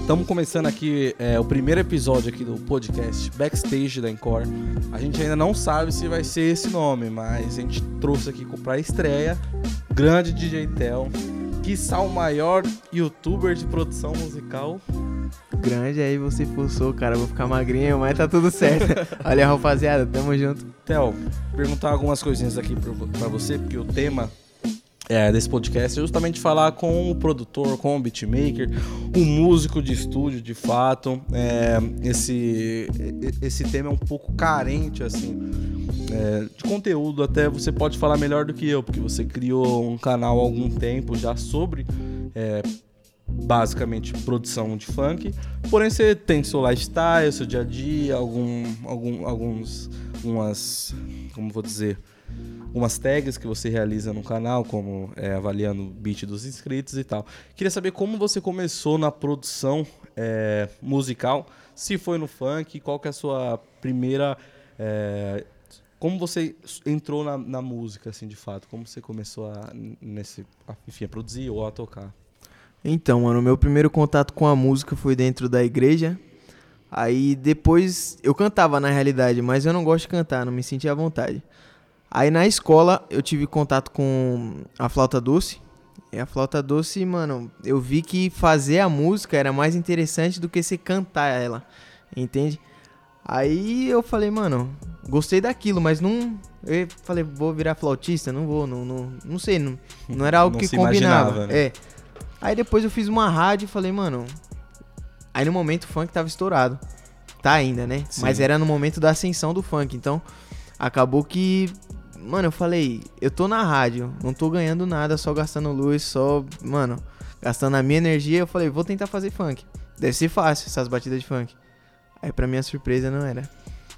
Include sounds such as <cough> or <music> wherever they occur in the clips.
Estamos começando aqui é, o primeiro episódio aqui do podcast Backstage da Encore. A gente ainda não sabe se vai ser esse nome, mas a gente trouxe aqui para estreia grande DJ Tel, quiçá o maior youtuber de produção musical. Grande aí você forçou, cara. Vou ficar magrinho, mas tá tudo certo. <laughs> Olha, rapaziada, tamo junto. Tel, perguntar algumas coisinhas aqui pra você, porque o tema é, desse podcast é justamente falar com o produtor, com o beatmaker, um músico de estúdio, de fato. É, esse, esse tema é um pouco carente, assim, é, de conteúdo. Até você pode falar melhor do que eu, porque você criou um canal há algum tempo já sobre. É, basicamente produção de funk, porém você tem seu lifestyle, seu dia a dia, algum, algum, alguns, umas, como vou dizer, umas tags que você realiza no canal, como é, avaliando o beat dos inscritos e tal. Queria saber como você começou na produção é, musical, se foi no funk, qual que é a sua primeira... É, como você entrou na, na, música, assim, de fato? Como você começou a, nesse, a, enfim, a produzir ou a tocar? Então, mano, meu primeiro contato com a música foi dentro da igreja. Aí depois eu cantava na realidade, mas eu não gosto de cantar, não me sentia à vontade. Aí na escola eu tive contato com a flauta doce. E a flauta doce, mano, eu vi que fazer a música era mais interessante do que se cantar ela. Entende? Aí eu falei, mano, gostei daquilo, mas não. Eu falei, vou virar flautista? Não vou, não, não, não sei, não, não era algo não que combinava. Né? É. Aí depois eu fiz uma rádio e falei, mano. Aí no momento o funk tava estourado. Tá ainda, né? Sim. Mas era no momento da ascensão do funk. Então acabou que Mano, eu falei, eu tô na rádio, não tô ganhando nada, só gastando luz, só, mano, gastando a minha energia. Eu falei, vou tentar fazer funk. Deve ser fácil essas batidas de funk. Aí, pra minha surpresa, não era.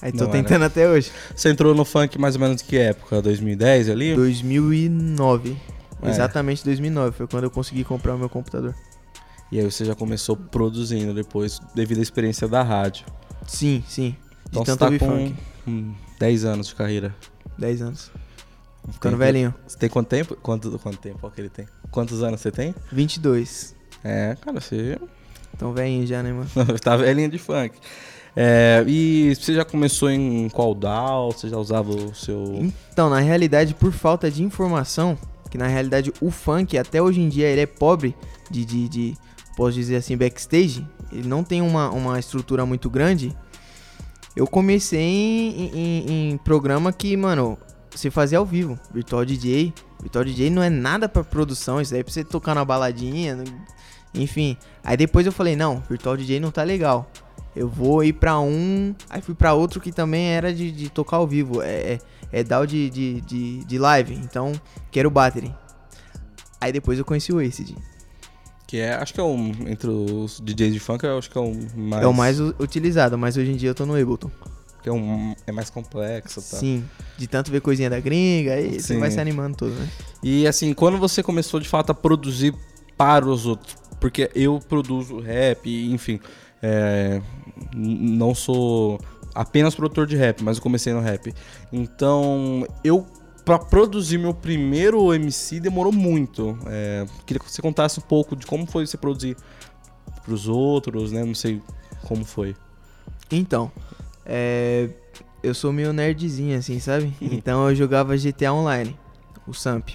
Aí tô não tentando era. até hoje. Você entrou no funk mais ou menos que época? 2010 ali? 2009. É. Exatamente 2009. Foi quando eu consegui comprar o meu computador. E aí você já começou produzindo depois, devido à experiência da rádio. Sim, sim. De então tanto você tá com funk. 10 anos de carreira. 10 anos. Ficando tem, velhinho. Você tem quanto tempo? Quanto, quanto tempo que ele tem? Quantos anos você tem? 22. É, cara, você. <laughs> Tão velhinho já, né, mano? <laughs> tá velhinho de funk. É, e você já começou em qual DAO? Você já usava o seu. Então, na realidade, por falta de informação, que na realidade o funk, até hoje em dia, ele é pobre de, de, de posso dizer assim, backstage. Ele não tem uma, uma estrutura muito grande. Eu comecei em, em, em, programa que, mano, você fazia ao vivo. Virtual DJ. Virtual DJ não é nada pra produção, isso aí é pra você tocar na baladinha. Enfim. Aí depois eu falei, não, Virtual DJ não tá legal. Eu vou ir pra um. Aí fui pra outro que também era de, de tocar ao vivo. É, é, é DAO de, de, de, de live. Então, quero battery. Aí depois eu conheci o Acid. Que é, acho que é um. Entre os DJs de funk, eu acho que é o mais. É o mais utilizado, mas hoje em dia eu tô no Ableton. Que é, um, é mais complexo, tá? Sim, de tanto ver coisinha da gringa, aí Sim. você vai se animando todo, né? E assim, quando você começou de fato a produzir para os outros, porque eu produzo rap, enfim, é, não sou apenas produtor de rap, mas eu comecei no rap. Então, eu para produzir meu primeiro MC demorou muito. É, queria que você contasse um pouco de como foi você produzir para os outros, né? Não sei como foi. Então, é, eu sou meio nerdzinho assim, sabe? <laughs> Então eu jogava GTA Online, o Samp.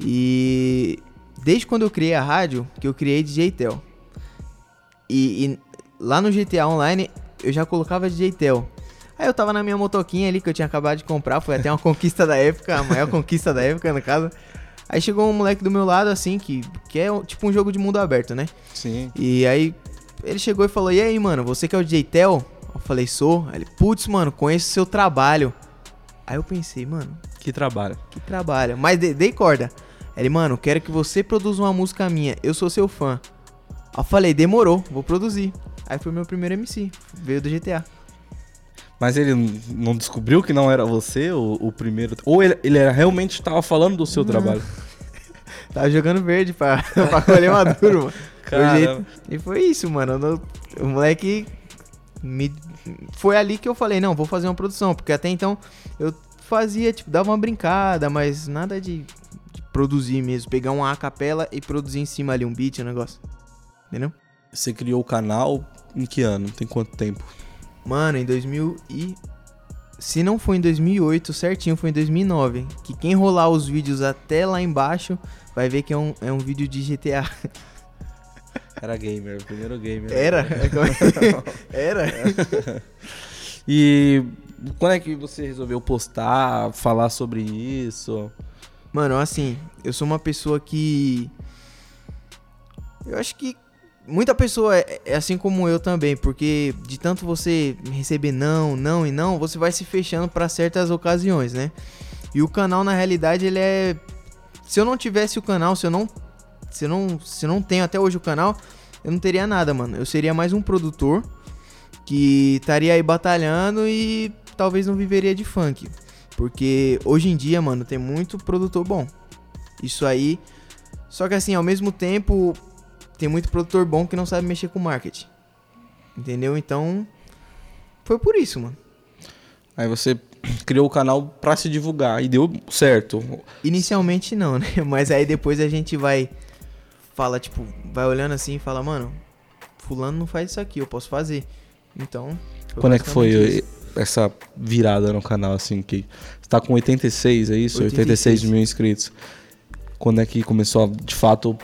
E desde quando eu criei a rádio, que eu criei DJ Tel. E, e lá no GTA Online eu já colocava DJ Tel. Aí eu tava na minha motoquinha ali que eu tinha acabado de comprar, foi até uma conquista da época, a maior conquista da época, no caso. Aí chegou um moleque do meu lado, assim, que, que é tipo um jogo de mundo aberto, né? Sim. E aí ele chegou e falou: E aí, mano, você que é o DJ Tel? Eu falei: Sou. Aí ele, putz, mano, conheço o seu trabalho. Aí eu pensei, mano. Que trabalho? Que trabalho. Mas dei, dei corda. Ele, mano, quero que você produza uma música minha. Eu sou seu fã. Aí eu falei: Demorou, vou produzir. Aí foi meu primeiro MC. Veio do GTA. Mas ele não descobriu que não era você o, o primeiro. Ou ele, ele era, realmente estava falando do seu trabalho? <laughs> tava jogando verde pra, <laughs> pra colher maduro, mano. Caramba. E foi isso, mano. O moleque me... Foi ali que eu falei, não, vou fazer uma produção. Porque até então eu fazia, tipo, dava uma brincada, mas nada de, de produzir mesmo. Pegar uma capela e produzir em cima ali um beat, um negócio. Entendeu? Você criou o canal em que ano? Tem quanto tempo? Mano, em 2000 e... Se não foi em 2008, certinho foi em 2009. Que quem rolar os vídeos até lá embaixo vai ver que é um, é um vídeo de GTA. <laughs> Era gamer, o primeiro gamer. Era? <laughs> Era? <laughs> E quando é que você resolveu postar, falar sobre isso? Mano, assim, eu sou uma pessoa que. Eu acho que muita pessoa é, é assim como eu também, porque de tanto você receber não, não e não, você vai se fechando para certas ocasiões, né? E o canal, na realidade, ele é. Se eu não tivesse o canal, se eu não. Se eu não, se eu não tenho até hoje o canal, eu não teria nada, mano. Eu seria mais um produtor que estaria aí batalhando e talvez não viveria de funk. Porque hoje em dia, mano, tem muito produtor bom. Isso aí. Só que assim, ao mesmo tempo, tem muito produtor bom que não sabe mexer com marketing. Entendeu? Então, foi por isso, mano. Aí você criou o canal pra se divulgar e deu certo. Inicialmente não, né? <laughs> Mas aí depois a gente vai fala tipo, vai olhando assim e fala, mano, fulano não faz isso aqui, eu posso fazer. Então, quando é que foi isso. essa virada no canal assim que você tá com 86, é isso? 86, 86 mil inscritos. Quando é que começou a, de fato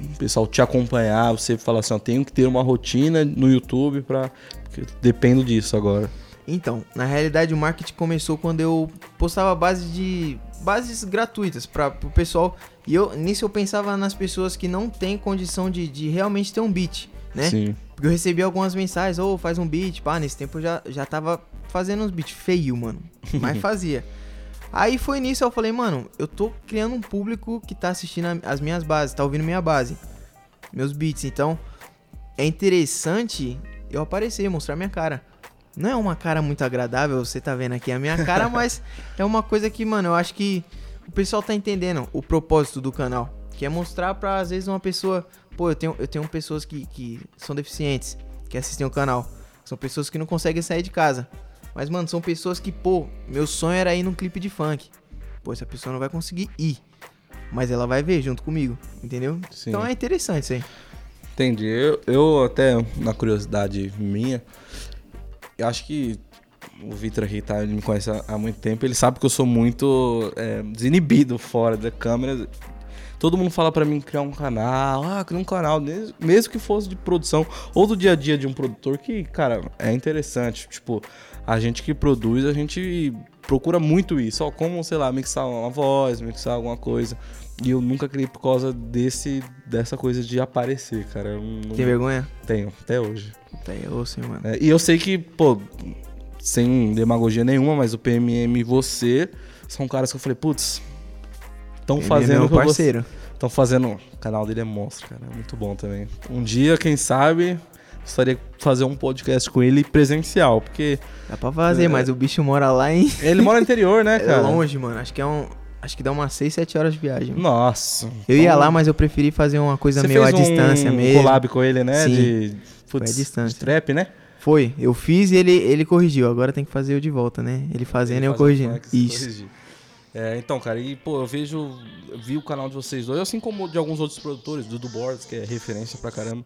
o pessoal te acompanhar, você falar assim, ó, tenho que ter uma rotina no YouTube para dependo disso agora. Então, na realidade o marketing começou quando eu postava base de bases gratuitas para o pessoal e eu nisso eu pensava nas pessoas que não têm condição de, de realmente ter um beat, né? Sim. Porque eu recebi algumas mensagens, ou oh, faz um beat, pá, nesse tempo eu já, já tava fazendo uns beats feio, mano, mas <laughs> fazia. Aí foi nisso eu falei, mano, eu tô criando um público que tá assistindo as minhas bases, tá ouvindo minha base, meus beats. Então, é interessante eu aparecer, mostrar minha cara. Não é uma cara muito agradável, você tá vendo aqui a minha cara, <laughs> mas é uma coisa que, mano, eu acho que o pessoal tá entendendo o propósito do canal. Que é mostrar pra, às vezes, uma pessoa. Pô, eu tenho, eu tenho pessoas que, que são deficientes, que assistem o canal. São pessoas que não conseguem sair de casa. Mas, mano, são pessoas que, pô, meu sonho era ir num clipe de funk. Pô, essa pessoa não vai conseguir ir. Mas ela vai ver junto comigo, entendeu? Sim. Então é interessante isso aí. Entendi. Eu, eu até, na curiosidade minha, eu acho que o Vitor aqui tá, ele me conhece há, muito tempo, ele sabe que eu sou muito é, desinibido fora da câmera. Todo mundo fala para mim criar um canal, ah, criar um canal, mesmo que fosse de produção ou do dia a dia de um produtor, que, cara, é interessante. Tipo, a gente que produz, a gente procura muito isso. Ó, como, sei lá, mixar uma voz, mixar alguma coisa. E eu nunca criei por causa desse, dessa coisa de aparecer, cara. Não... Tem vergonha? Tenho, até hoje. Tenho, sim, mano. É, e eu sei que, pô, sem demagogia nenhuma, mas o PMM e você são caras que eu falei, putz, estão fazendo. É meu parceiro. Estão fazendo. O canal dele é monstro, cara. É muito bom também. Um dia, quem sabe, gostaria de fazer um podcast com ele presencial, porque. Dá pra fazer, é... mas o bicho mora lá em. Ele mora no interior, né, <laughs> é cara? É longe, mano. Acho que é um. Acho que dá umas 6, 7 horas de viagem. Nossa. Eu ia lá, mas eu preferi fazer uma coisa Você meio à um distância mesmo. collab com ele, né? Sim. De, putz, Foi à distância. De trap, né? Foi. Eu fiz e ele, ele corrigiu. Agora tem que fazer eu de volta, né? Ele fazendo e eu corrigindo. Isso. É, então, cara, e pô, eu vejo, vi o canal de vocês dois, assim como de alguns outros produtores, Dudu Boards, que é referência pra caramba,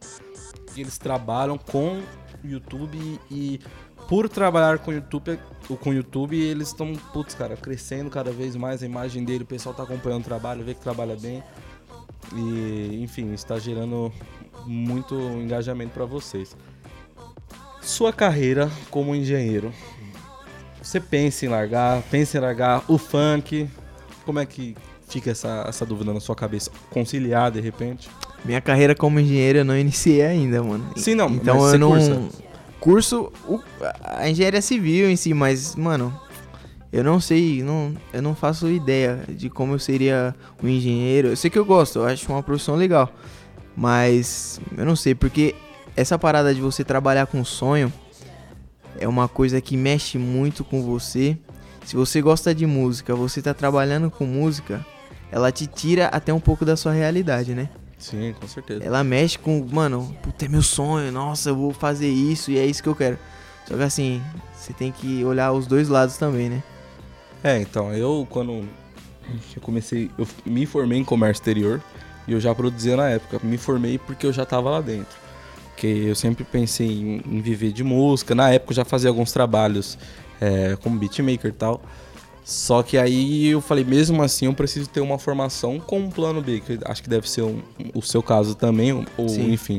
que eles trabalham com YouTube e por trabalhar com YouTube, com YouTube, eles estão, putz, cara, crescendo cada vez mais a imagem dele, o pessoal tá acompanhando o trabalho, vê que trabalha bem. E, enfim, está gerando muito engajamento para vocês. Sua carreira como engenheiro, você pensa em largar, pensa em largar o funk? Como é que fica essa, essa dúvida na sua cabeça? Conciliar de repente? Minha carreira como engenheiro eu não iniciei ainda, mano. Sim, não. Então eu não. Cursa? Curso. O, a engenharia civil em si, mas, mano, eu não sei, não, eu não faço ideia de como eu seria um engenheiro. Eu sei que eu gosto, eu acho uma profissão legal. Mas eu não sei, porque essa parada de você trabalhar com sonho é uma coisa que mexe muito com você. Se você gosta de música, você tá trabalhando com música, ela te tira até um pouco da sua realidade, né? Sim, com certeza. Ela mexe com, mano, puta, é meu sonho, nossa, eu vou fazer isso e é isso que eu quero. Só que assim, você tem que olhar os dois lados também, né? É, então, eu quando eu comecei, eu me formei em comércio exterior e eu já produzia na época. Me formei porque eu já tava lá dentro Porque eu sempre pensei em, em viver de música. Na época eu já fazia alguns trabalhos é, como beatmaker e tal. Só que aí eu falei, mesmo assim eu preciso ter uma formação com um plano B, que acho que deve ser um, o seu caso também, ou Sim. enfim,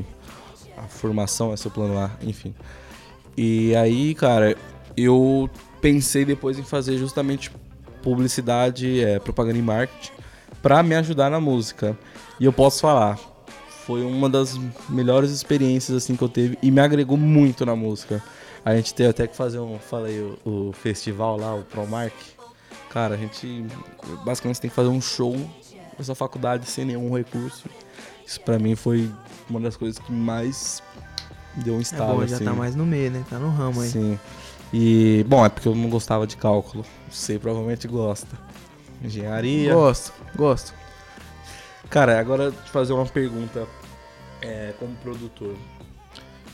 a formação é seu plano A, enfim. E aí, cara, eu pensei depois em fazer justamente publicidade, é, propaganda e marketing pra me ajudar na música. E eu posso falar, foi uma das melhores experiências assim que eu teve e me agregou muito na música. A gente teve até que fazer um, falei, o, o festival lá, o Promark. Cara, a gente basicamente tem que fazer um show nessa faculdade sem nenhum recurso. Isso pra mim foi uma das coisas que mais deu um É estalo bom, já assim. tá mais no meio, né? Tá no ramo aí. Sim. E, bom, é porque eu não gostava de cálculo. Você provavelmente gosta. Engenharia. Gosto, gosto. Cara, agora te fazer uma pergunta é, como produtor.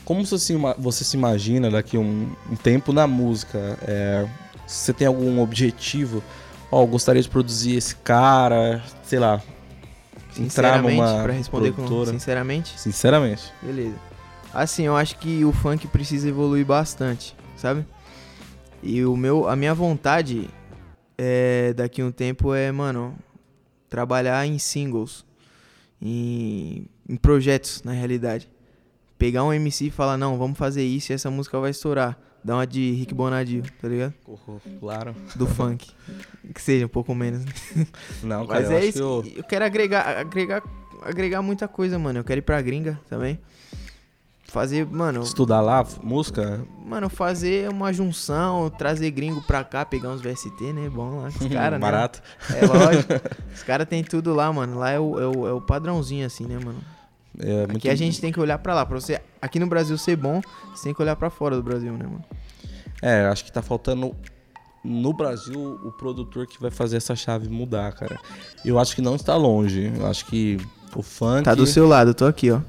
Como você se, você se imagina daqui um, um tempo na música? É, você tem algum objetivo? Ó, eu gostaria de produzir esse cara, sei lá. Entrar numa pra responder com produtora. sinceramente, Sinceramente. beleza. Assim, eu acho que o funk precisa evoluir bastante, sabe? E o meu, a minha vontade é daqui a um tempo é, mano, trabalhar em singles, em, em projetos, na realidade. Pegar um MC e falar, não, vamos fazer isso e essa música vai estourar. Dar uma de Rick Bonadio, tá ligado? Claro. Do funk. Que seja um pouco menos. Não, cara, Mas é isso. eu- Eu... quero agregar, agregar, agregar muita coisa, mano. Eu quero ir pra gringa também. Fazer, mano, estudar lá, música, mano, fazer uma junção, trazer gringo pra cá, pegar uns VST, né? Bom lá, os <laughs> caras, né? barato. É lógico. <laughs> Os caras tem tudo lá, mano. Lá é o, é, o, é o padrãozinho, assim, né, mano? É, Aqui muito- a gente tem que olhar pra lá. Pra você, aqui no Brasil ser bom, você tem que olhar pra fora do Brasil, né, mano? É, acho que tá faltando no Brasil o produtor que vai fazer essa chave mudar, cara. Eu acho que não está longe. Eu acho que o funk. Tá do seu lado, eu tô aqui, ó.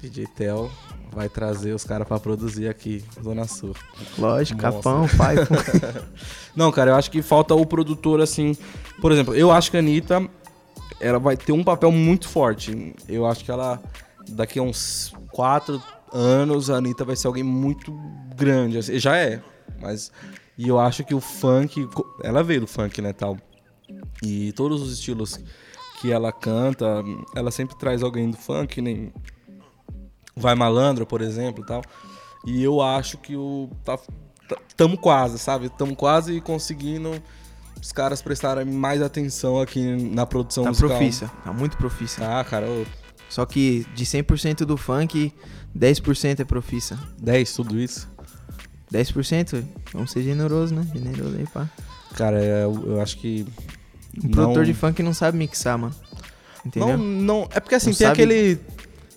DJ Tel vai trazer os caras pra produzir aqui, Zona Sul. Lógico, Nossa. capão, pai. <laughs> Não, cara, eu acho que falta o produtor assim. Por exemplo, eu acho que a Anitta ela vai ter um papel muito forte. Eu acho que ela, daqui a uns quatro anos, a Anitta vai ser alguém muito grande. assim, Já é, mas. E eu acho que o funk. Ela veio do funk, né, tal. E todos os estilos que ela canta, ela sempre traz alguém do funk, nem. Vai Malandra, por exemplo, tal. E eu acho que o. Tá, tá- tamo quase, sabe? Tamo quase conseguindo os caras prestarem mais atenção aqui na produção Tá musical. profícia, tá muito profícia. Ah, cara, ô, Só que de 100% do funk, 10% é profissa. 10, tudo isso. 10%? Vamos ser generoso, né? Generoso aí, pá. Cara, é, eu, eu acho que. Um não- produtor de funk não sabe mixar, mano. Entendeu? Não, não. É porque assim, Não tem sabe- aquele.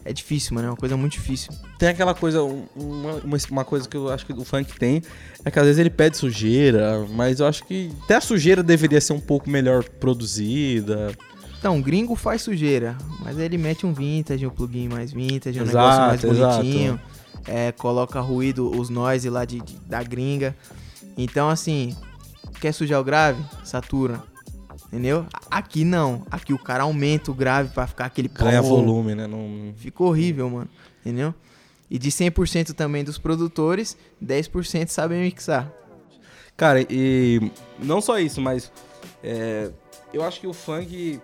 É difícil, mano. É uma coisa muito difícil. Tem aquela coisa. um- Uma, uma, coisa que eu acho que o funk tem. É que às vezes ele pede sujeira, mas eu acho que até a sujeira deveria ser um pouco melhor produzida. Então, gringo faz sujeira, mas aí ele mete um vintage, um plugin mais vintage, um Exato, negócio mais bonitinho. É, coloca ruído, os noise lá de, de- da gringa. Então, assim, quer sujar o grave? Satura. Entendeu? Aqui não. Aqui o cara aumenta o grave pra ficar aquele Ganha pom. volume, né? Não, Fica horrível, mano. Entendeu? E de 100% também dos produtores, 10% sabem mixar. Cara, e não só isso, mas é, eu acho que o funk,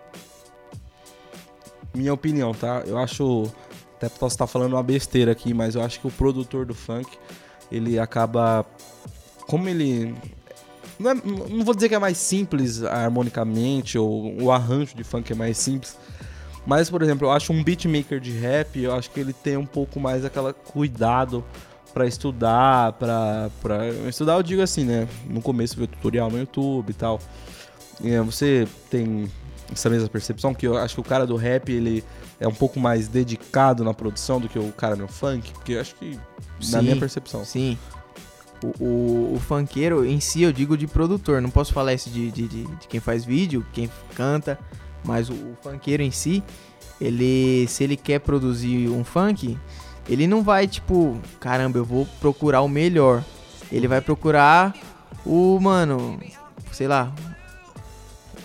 minha opinião, tá? Eu acho, até posso estar falando uma besteira aqui, mas eu acho que o produtor do funk, ele acaba, como ele, não, é- não vou dizer que é mais simples harmonicamente, ou o arranjo de funk é mais simples, mas, por exemplo, eu acho um beatmaker de rap, eu acho que ele tem um pouco mais aquela cuidado pra estudar, pra, pra... Estudar eu digo assim, né? No começo ver tutorial no YouTube e tal. E, é, você tem essa mesma percepção que eu acho que o cara do rap, ele é um pouco mais dedicado na produção do que o cara no funk? Porque eu acho que, na Sim. minha percepção. Sim. O, o, o funkeiro em si, eu digo de produtor. Não posso falar isso de, de, de, de quem faz vídeo, quem canta. Mas o, o funkeiro em si, ele, se ele quer produzir um funk, ele não vai tipo, caramba, eu vou procurar o melhor. Ele vai procurar o, mano, sei lá.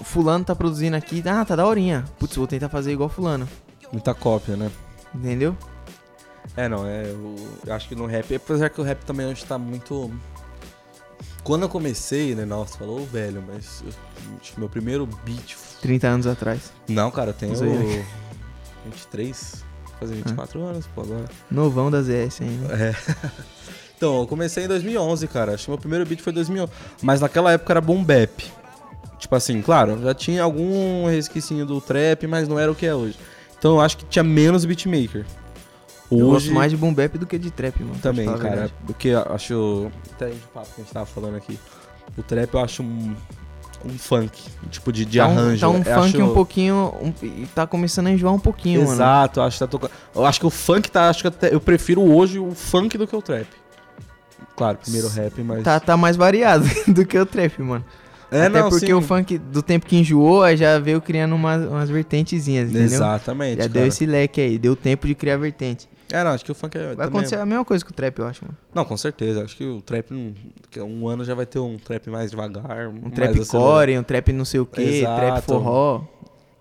O fulano tá produzindo aqui, ah, tá daorinha. Putz, vou tentar fazer igual fulano. Muita cópia, né? Entendeu? É, não, é. Eu, eu acho que no rap, apesar que o rap também hoje tá muito. Quando eu comecei, né? Nossa, falou velho, mas eu, acho que meu primeiro beat. 30 anos atrás. Não, cara, eu tenho Zoeira. 23, fazer 24 anos, pô, agora. Novão da ZS ainda. É. <laughs> Então, eu comecei em 2011, cara. Acho que meu primeiro beat foi em 2011. Mas naquela época era boom bap. Tipo assim, claro, já tinha algum resquício do trap, mas não era o que é hoje. Então eu acho que tinha menos beatmaker. Eu gosto Hoje mais de boom bap do que de trap, mano. também, cara. verdade. Porque eu acho. Até de papo que a gente tava falando aqui. O trap eu acho um, um funk. Tipo de, de tá um, arranjo. Tá um Eu funk acho- um pouquinho. Um, tá começando a enjoar um pouquinho, mano. Exato, eu acho que tá tocando. Eu acho que o funk tá. Acho que até, eu prefiro hoje o funk do que o trap. Claro, primeiro rap, mas. Tá, tá mais variado <laughs> do que o trap, mano. é, Até não, porque sim. o funk do tempo que enjoou, aí já veio criando umas, umas vertentezinhas, entendeu? Exatamente. Já cara. deu esse leque aí, deu tempo de criar vertente. É, não, acho que o funk é. Vai também- acontecer a mesma coisa com o trap, eu acho, mano. Não, com certeza. Acho que o trap, que um ano já vai ter um trap mais devagar. Um trap core, um trap não sei o que, Exato. trap forró.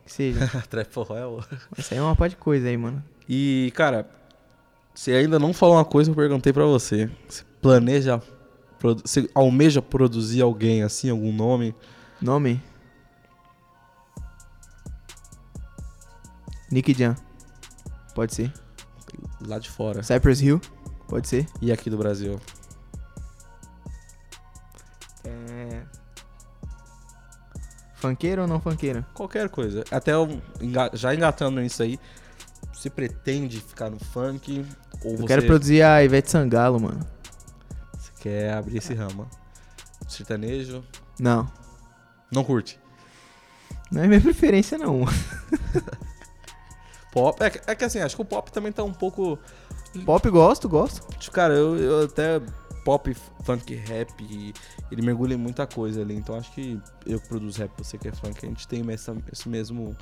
Que seja. <laughs> trap forró é o... <laughs> Isso aí é uma parte de coisa aí, mano. E, cara, você ainda não falou uma coisa que eu perguntei pra você. Você planeja. Você almeja produzir alguém assim, algum nome? Nome? Nick Jam. Pode ser. Lá de fora. Cypress Hill. Pode ser. E aqui do Brasil? É... Funkeiro ou não funkeiro? Qualquer coisa. Até eu, já engatando nisso aí, você pretende ficar no funk? Ou Eu você, quero produzir a Ivete Sangalo, mano. você quer abrir esse ramo? Sertanejo? Não. Não curte? Não é minha <laughs> preferência, não. <laughs> Pop? É, que- é que assim, acho que o pop também tá um pouco. Pop gosto, gosto. Tipo, Cara, eu, eu até pop, funk, rap, ele mergulha em muita coisa ali. Então acho que eu que produzo rap, você que é funk, a gente tem essa, esse mesmo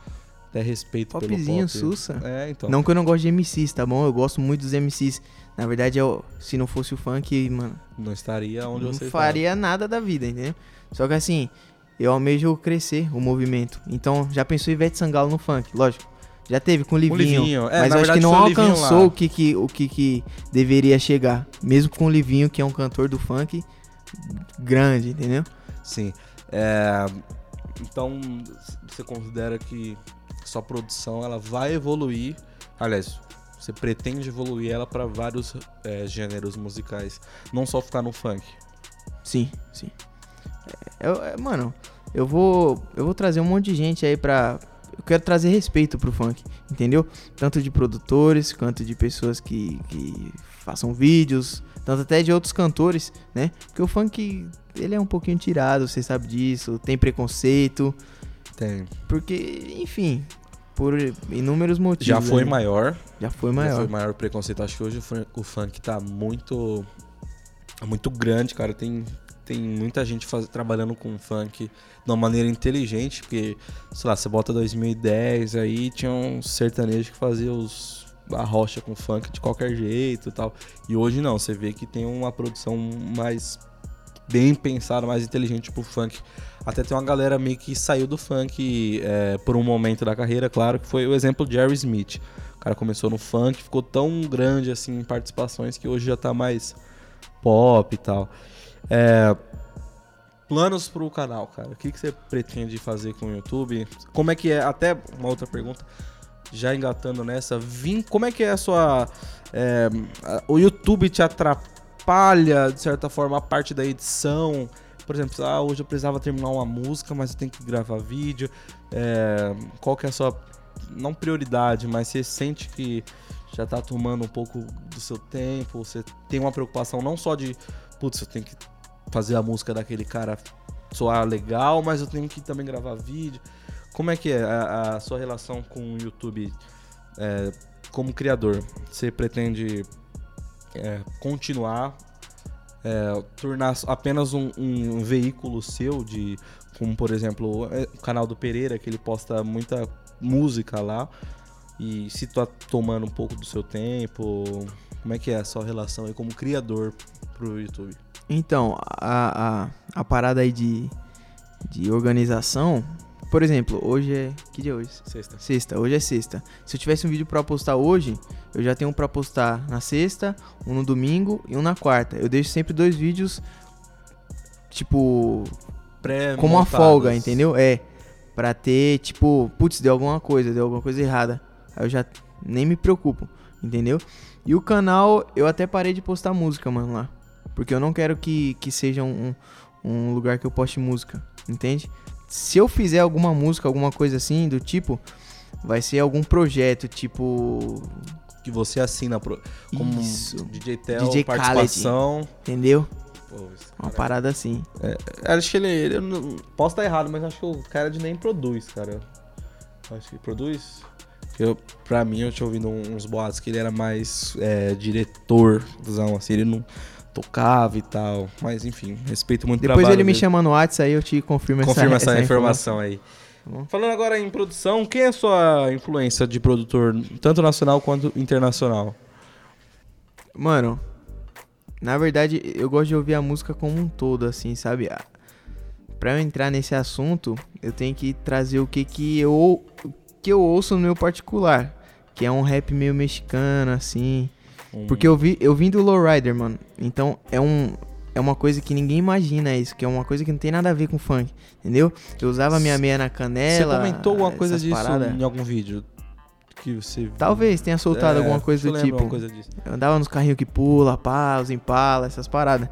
até respeito Popzinho, pelo pop. sussa. É, então. Não que eu não gosto de MCs, tá bom? Eu gosto muito dos MCs. Na verdade, eu, se não fosse o funk, mano, Não estaria onde não você faria nada da vida, entendeu? Só que assim, eu almejo crescer o movimento. Então, já pensou em Ivete Sangalo no funk? Lógico. Já teve com o Livinho. Livinho. É, mas acho que não alcançou o que, que, o que, que deveria chegar. Mesmo com o Livinho, que é um cantor do funk grande, entendeu? Sim. É, então, você considera que sua produção ela vai evoluir? Aliás, você pretende evoluir ela para vários é, gêneros musicais, não só ficar no funk. Sim, sim. É, eu- é, mano, eu vou, eu vou trazer um monte de gente aí pra. Eu quero trazer respeito pro funk, entendeu? Tanto de produtores, quanto de pessoas que, que façam vídeos, tanto até de outros cantores, né? Porque o funk, ele é um pouquinho tirado, você sabe disso, tem preconceito, Tem. porque, enfim, por inúmeros motivos. Já foi aí. maior. Já foi Já maior. foi maior o preconceito. Acho que hoje o funk tá muito. muito grande, cara. Tem, tem muita gente faz, trabalhando com funk de uma maneira inteligente, porque, sei lá, você bota 2010 aí, tinha um sertanejo que fazia os. A rocha com funk de qualquer jeito e tal. E hoje não, você vê que tem uma produção mais bem pensada, mais inteligente pro funk. Até tem uma galera meio que saiu do funk é, por um momento da carreira, claro, que foi o exemplo de Jerry Smith. O cara começou no funk, ficou tão grande assim em participações que hoje já tá mais pop e tal. É, planos pro canal, cara. O que, que você pretende fazer com o YouTube? Como é que é? Até uma outra pergunta, já engatando nessa, vim, como é que é a sua. é, o YouTube te atrapalha, de certa forma, a parte da edição? Por exemplo, ah, hoje eu precisava terminar uma música, mas eu tenho que gravar vídeo. É, qual que é a sua. Não prioridade, mas você sente que já tá tomando um pouco do seu tempo? Você tem uma preocupação não só de, putz, eu tenho que fazer a música daquele cara soar legal, mas eu tenho que também gravar vídeo. Como é que é a, a sua relação com o YouTube é, como criador? Você pretende é, continuar, é, tornar apenas um, um veículo seu de, como por exemplo é, o canal do Pereira que ele posta muita música lá e se tá tomando um pouco do seu tempo, como é que é a sua relação aí como criador pro YouTube? Então, a, a, a parada aí de, de organização por exemplo, hoje é. Que dia é hoje? Sexta. Sexta, hoje é sexta. Se eu tivesse um vídeo pra postar hoje, eu já tenho um pra postar na sexta, um no domingo e um na quarta. Eu deixo sempre dois vídeos, tipo, Pré como uma folga, entendeu? É. Pra ter, tipo, putz, deu alguma coisa, deu alguma coisa errada. Aí eu já nem me preocupo, entendeu? E o canal, eu até parei de postar música, mano, lá. Porque eu não quero que, que seja um, um lugar que eu poste música, entende? Se eu fizer alguma música, alguma coisa assim, do tipo, vai ser algum projeto, tipo. Que você assina pro, como Isso. DJ Tel, DJ participação. Entendeu? Pô, Uma parada assim. Acho que ele, ele eu não- posso estar errado, mas acho que o cara de nem produz, cara. Acho que produz. Eu, pra mim, eu tinha ouvido uns boatos que ele era mais é, diretor, assim, ele não tocava e tal. Mas enfim, respeito muito Depois ele me dele. chama no WhatsApp aí eu te confirmo, Confirma essa, essa, informação aí. Tá bom. Falando agora em produção, quem é a sua influência de produtor, tanto nacional quanto internacional? Mano, na verdade, eu gosto de ouvir a música como um todo, assim, sabe? Pra eu entrar nesse assunto, eu tenho que trazer o que que eu, o que eu ouço no meu particular. Que é um rap meio mexicano, assim. Um- Porque eu, vi, eu vim do Lowrider, mano. Então é um. É uma coisa que ninguém imagina isso, que é uma coisa que não tem nada a ver com funk, entendeu? Eu usava minha meia na Você canela. comentou alguma coisa disso paradas. em algum vídeo? Que você Talvez tenha soltado É, alguma coisa do tipo. coisa. Eu andava nos carrinhos que pula, pá, os impala, essas paradas.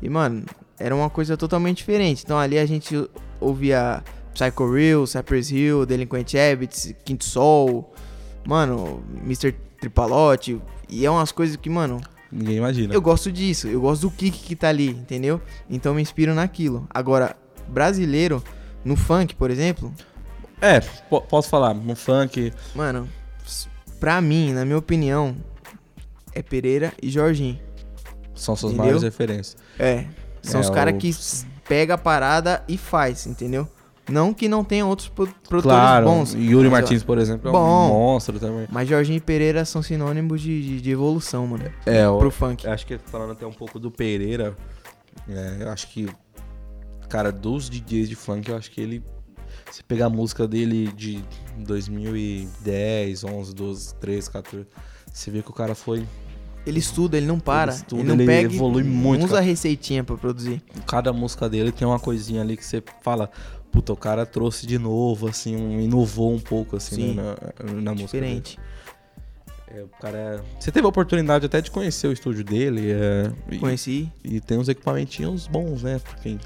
E, mano, era uma coisa totalmente diferente. Então ali a gente ouvia Psycho Real, Cypress Hill, Delinquent Habits, Quinto Sol, mano, Mr. Tripalote. E é umas coisas que, mano, Ninguém imagina. eu gosto disso. Eu gosto do kick que tá ali, entendeu? Então eu me inspiro naquilo. Agora, brasileiro, no funk, por exemplo, É, po- posso falar, no funk. mano, pra mim, na minha opinião, é Pereira e Jorginho. São suas Entendeu? maiores referências. É. São É, os caras o- que pega a parada e faz, entendeu? Não que não tenha outros pro- produtores Claro, bons. Yuri eu- Martins, por exemplo, é um Bom. monstro também. Mas Jorginho e Pereira são sinônimos de, de, de evolução, mano. É, Pro funk. acho que falando até um pouco do Pereira, é, eu acho que, cara, dos DJs de funk, eu acho que ele. Se pegar a música dele de 2010, 11, 12, 13, 14, você vê que o cara foi. Ele estuda, ele não para. Ele Ele, estuda, não ele pega evolui muito, usa cara. receitinha pra produzir. Cada música dele tem uma coisinha ali que você fala. Puta, o cara trouxe de novo, assim, um- inovou um pouco, assim, Sim. né, na, na música. Diferente. É, o cara é- Você teve a oportunidade até de conhecer o estúdio dele. é, e- Conheci. E tem uns equipamentinhos bons, né? Porque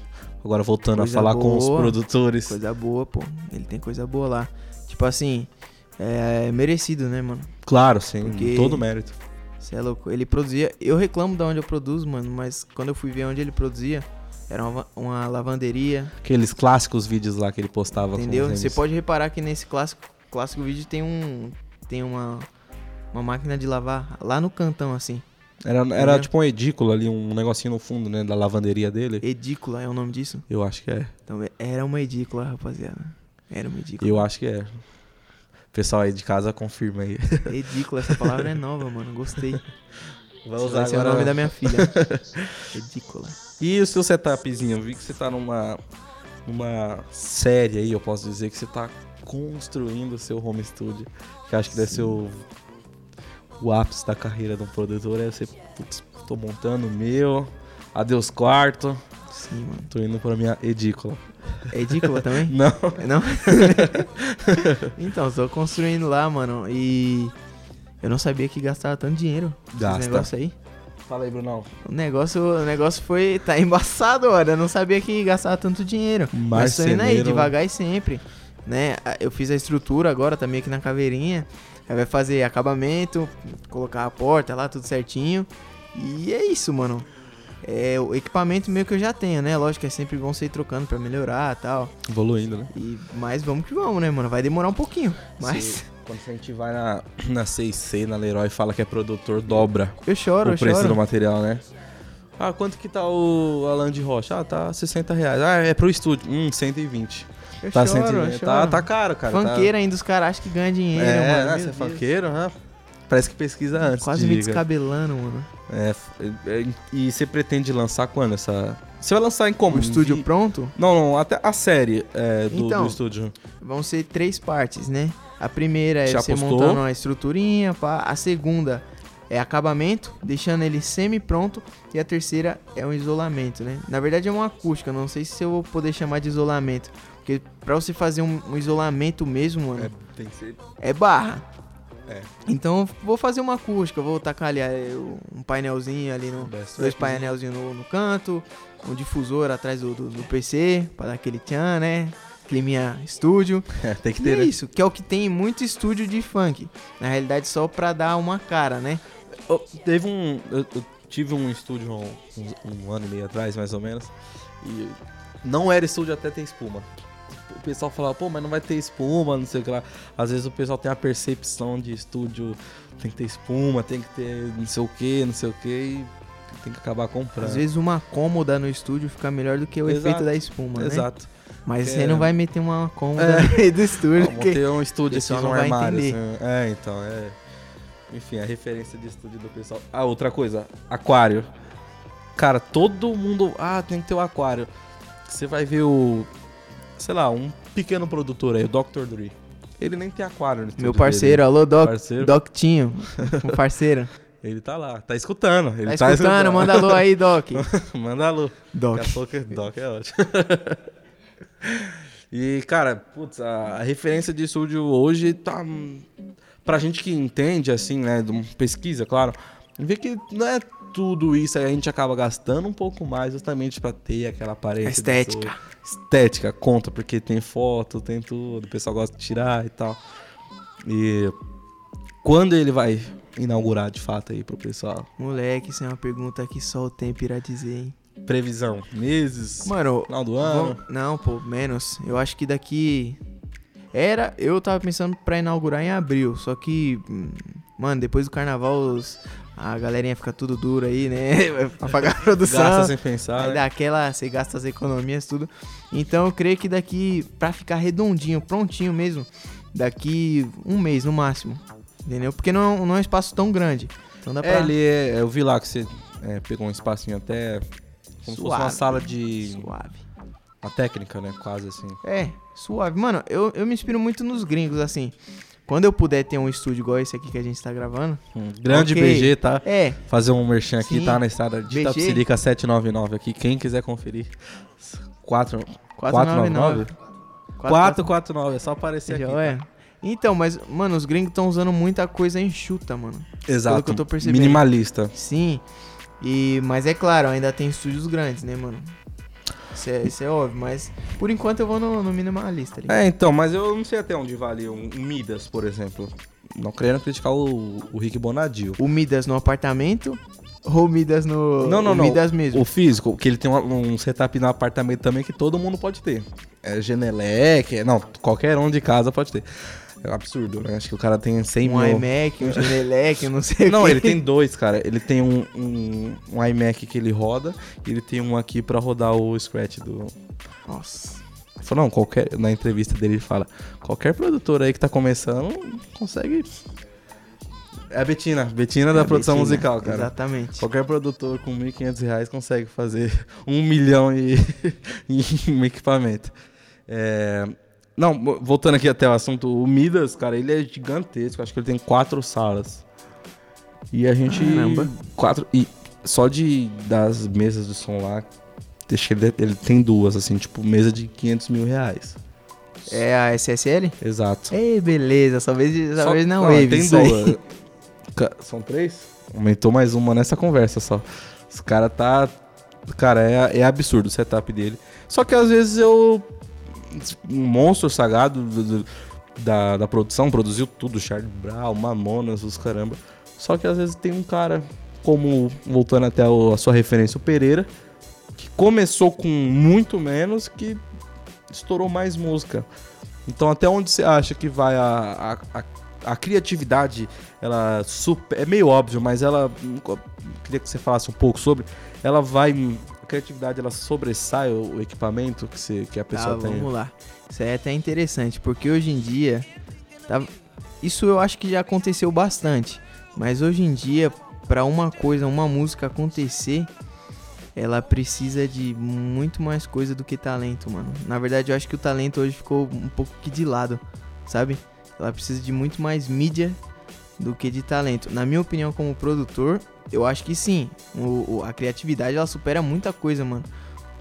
agora voltando Coisa a falar com os boa. produtores. Coisa boa, pô. Ele tem coisa boa lá. Tipo assim, é merecido, né, mano? Claro, sim, Porque- todo mérito. Você é louco. Ele produzia. Eu reclamo de onde eu produzo, mano, mas quando eu fui ver onde ele produzia, era uma, uma lavanderia. Aqueles clássicos vídeos lá que ele postava Entendeu? Você pode reparar que nesse clássico, clássico vídeo tem um. Tem uma. Uma máquina de lavar lá no cantão, assim. Era, era Entendeu? tipo um edículo ali, um negocinho no fundo, né? Da lavanderia dele. Edícula é o nome disso? Eu acho que é. Então, era uma edícula, rapaziada. Era uma edícula. Eu acho que é. Pessoal aí de casa confirma aí. <laughs> Edícula, essa palavra é nova, mano. Gostei. Vai Esse Vai ser o nome da minha <laughs> filha. Edícula. E o seu setupzinho? Eu vi que você tá numa, numa série aí, eu posso dizer que você tá construindo o seu home studio. Que acho que deve ser o, o ápice da carreira de um produtor. É você, putz, tô montando o meu. Adeus quarto. Sim, mano. Tô indo pra minha edícula. É edícula também? <laughs> Não. Não? <laughs> então, tô construindo lá, mano. E eu não sabia que gastava tanto dinheiro. Gasta. Esse negócio aí. Fala aí, Brunão. O negócio, o negócio foi. Tá embaçado, olha. Eu não sabia que gastava tanto dinheiro. Mas tô indo aí, devagar e sempre. Né? Eu fiz a estrutura agora também aqui na caveirinha. Aí vai fazer acabamento, colocar a porta lá, tudo certinho. E é isso, mano. É o equipamento meio que eu já tenho, né? Lógico que é sempre bom você ir trocando pra melhorar e tal. Evoluindo, né? E, mas vamos que vamos, né, mano? Vai demorar um pouquinho. Mas Se- quando a gente vai na, na 6C, na Leroy, e fala que é produtor, dobra eu choro, o eu preço choro. do material, né? Ah, quanto que tá o Alan de Rocha? Ah, tá 60 reais. Ah, é pro estúdio. Hum, 120. Eu Tá choro, 120. eu Tá, choro. tá caro, cara. tá- Funkeiro ainda, os caras acham que ganham dinheiro, É, mano. né? meu Você é funkeiro, né? Parece que pesquisa antes. Quase me descabelando, mano. É, é, e você pretende lançar quando essa. Você vai lançar em como? O estúdio Vi- pronto Não, não, até a série é, do, Então, do estúdio. vão ser três partes, né? A primeira é Já você postou? montando uma estruturinha, pá. A segunda é acabamento, deixando ele semi-pronto. E a terceira é um isolamento, né? Na verdade é uma acústica, não sei se eu vou poder chamar de isolamento. Porque pra você fazer um, um isolamento mesmo, mano, É, tem que ser. é barra. É. Então vou fazer uma acústica, vou tacar ali eh, um painelzinho ali no. Dois painelzinhos no, no canto, um difusor atrás do, do, do PC, pra dar aquele tchan, né? Climinha estúdio. <laughs> É, tem que E ter, é né? isso, que é o que tem em muito estúdio de funk. Na realidade, só pra dar uma cara, né? Teve um. Eu, eu tive um estúdio um, um- um ano e meio atrás, mais ou menos. E não era estúdio até ter espuma. O pessoal falava, pô, mas não vai ter espuma, não sei o que lá. Às vezes o pessoal tem a percepção de estúdio, tem que ter espuma, tem que ter não sei o que, não sei o que, e tem que acabar comprando. Às vezes uma cômoda no estúdio fica melhor do que o Exato, efeito da espuma, né? Exato. Mas É. você não vai meter uma cômoda no meio do estúdio. Eu porque- montei um estúdio pessoal um armário. assim. É, então, é. Enfim, a referência de estúdio do pessoal. Ah, outra coisa, aquário. Cara, todo mundo. Ah, tem que ter o aquário. Você vai ver o. Sei lá, um pequeno produtor aí, o Dr. Dre. Ele nem tem aquário no Meu parceiro, dele. alô, Doc. Parceiro. Doctinho. Um parceiro. <laughs> Ele tá lá, tá escutando. Ele Tá escutando? Manda alô aí, <laughs> Doc. Manda alô. Doc. Daqui a pouco, Doc é ótimo. <laughs> e, cara, putz, a, a referência de estúdio hoje tá. Pra gente que entende, assim, né, de pesquisa, claro, vê que não é tudo isso, aí a gente acaba gastando um pouco mais justamente pra ter aquela aparência. de Estética. Estética, conta, porque tem foto, tem tudo, o pessoal gosta de tirar e tal. E quando ele vai inaugurar de fato aí pro pessoal? Moleque, isso é uma pergunta que só o tempo irá dizer, hein? Previsão, meses, Mano, final do ano? Não, pô, menos. Eu acho que daqui. Era. Eu tava pensando pra inaugurar em abril. Só que. hum, Mano, depois do carnaval, os- a galerinha fica tudo duro aí, né? <laughs> Vai apagar a produção. Gasta sem pensar, Aí né? dá aquela. Você gasta as economias, tudo. Então eu creio que daqui. Pra ficar redondinho, prontinho mesmo. Daqui um mês no máximo. Entendeu? Porque não, é um- não é um espaço tão grande. Então dá pra. É, ele é, eu vi lá que você é, pegou um espacinho até como se fosse uma Suave. sala de Suave. uma técnica, né? Quase assim. É, suave. Mano, eu, eu me inspiro muito nos gringos, assim. Quando eu puder ter um estúdio igual esse aqui que a gente tá gravando. Um grande Ok. BG, tá? É, Fazer um merchan aqui, Sim. tá na estrada de BG. Tapsirica 799 aqui. Quem quiser conferir. 4 499. 449, é só aparecer Já aqui. é. Então, mas, mano, os gringos estão usando muita coisa enxuta, mano. tá? Exato. que eu tô percebendo. Minimalista. Sim. E, mas é claro, ainda tem estúdios grandes, né, mano? Isso é, isso é óbvio, mas por enquanto eu vou no, no minimalista ali. É, então, mas eu não sei até onde vale um, um Midas, por exemplo. Não querendo criticar o, o Rick Bonadio. O Midas no apartamento ou o Midas no. Não, não, o não. Midas mesmo. O físico, que ele tem um, um setup no apartamento também que todo mundo pode ter. É Genelec, é, não, qualquer um de casa pode ter. É um absurdo, né? Acho que o cara tem 100 Um mil. iMac, um Genelec, eu <laughs> não sei o Não, ele tem dois, cara. Ele tem um, um, um iMac que ele roda e ele tem um aqui pra rodar o Scratch do. Nossa. Ele falou, não, qualquer. Na entrevista dele ele fala: qualquer produtor aí que tá começando consegue. É a Betina, Betina da É, produção Betina, musical, cara. Exatamente. Qualquer produtor com 1.500 reais consegue fazer <laughs> um milhão e, <laughs> em equipamento. É, Não, voltando aqui até o assunto, o Midas, cara, ele é gigantesco. Acho que ele tem quatro salas. E a gente. Caramba. Quatro. E só de das mesas de som lá, acho que ele, ele tem duas, assim, tipo, mesa de 500 mil reais. É a SSL? Exato. Ei, beleza, só vez, só Só- vez não, não, Wave. tem duas. São três? Aumentou mais uma nessa conversa só. Os cara tá. Cara, é, é absurdo o setup dele. Só que às vezes eu. Um monstro sagrado do- do- da, da produção, produziu tudo, Charlie Brown, Mamonas, os caramba. Só que às vezes tem um cara, como, voltando até o- a sua referência, o Pereira, que começou com muito menos, que estourou mais música. Então até onde você acha que vai a, a, a, a criatividade, ela super, é meio óbvio, mas ela eu queria que você falasse um pouco sobre, ela vai a criatividade ela sobressai o, o equipamento que, você, que a pessoa Tá, tem. vamos lá. Isso é até interessante, porque hoje em dia. tá- Isso eu acho que já aconteceu bastante. Mas hoje em dia, para uma coisa, uma música acontecer, ela precisa de muito mais coisa do que talento, mano. Na verdade, eu acho que o talento hoje ficou um pouco que de lado, sabe? Ela precisa de muito mais mídia do que de talento. Na minha opinião, como produtor, eu acho que sim. O, a criatividade ela supera muita coisa, mano.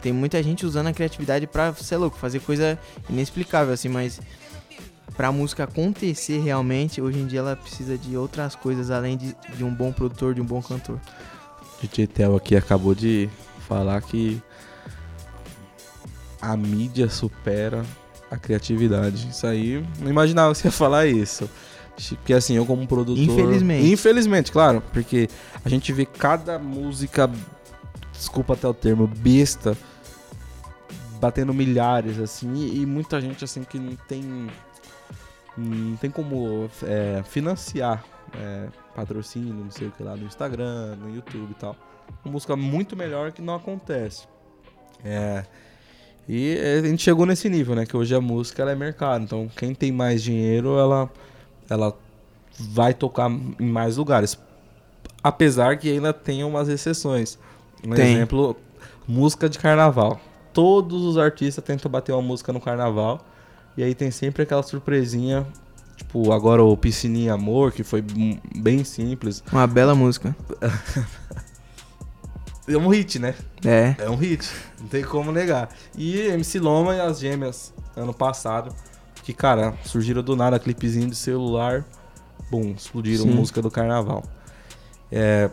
Tem muita gente usando a criatividade pra, sei louco, fazer coisa inexplicável, assim, mas pra música acontecer realmente, hoje em dia ela precisa de outras coisas além de, de um bom produtor, de um bom cantor. DJ Tel aqui acabou de falar que a mídia supera a criatividade. Isso aí, não imaginava que você ia falar isso. Porque assim, eu como produtor. Infelizmente. Infelizmente, claro. Porque a gente vê cada música. Desculpa até o termo, besta batendo milhares, assim, e, e muita gente, assim, que não tem. Não tem como é, financiar é, patrocínio, não sei o que lá, no Instagram, no YouTube e tal. Uma música muito melhor que não acontece. É. E a gente chegou nesse nível, né? Que hoje a música ela é mercado. Então, quem tem mais dinheiro, ela, ela vai tocar em mais lugares. Apesar que ainda tem umas exceções. Um Tem. exemplo, música de carnaval. Todos os artistas tentam bater uma música no carnaval. E aí tem sempre aquela surpresinha. Tipo, agora o Piscininha Amor, que foi bem simples. Uma bela música. <laughs> É um hit, né? É. É um hit, não tem como negar. E MC Loma e as gêmeas, ano passado, que, cara, surgiram do nada, clipezinho de celular, bum, explodiram Sim. música do carnaval. É.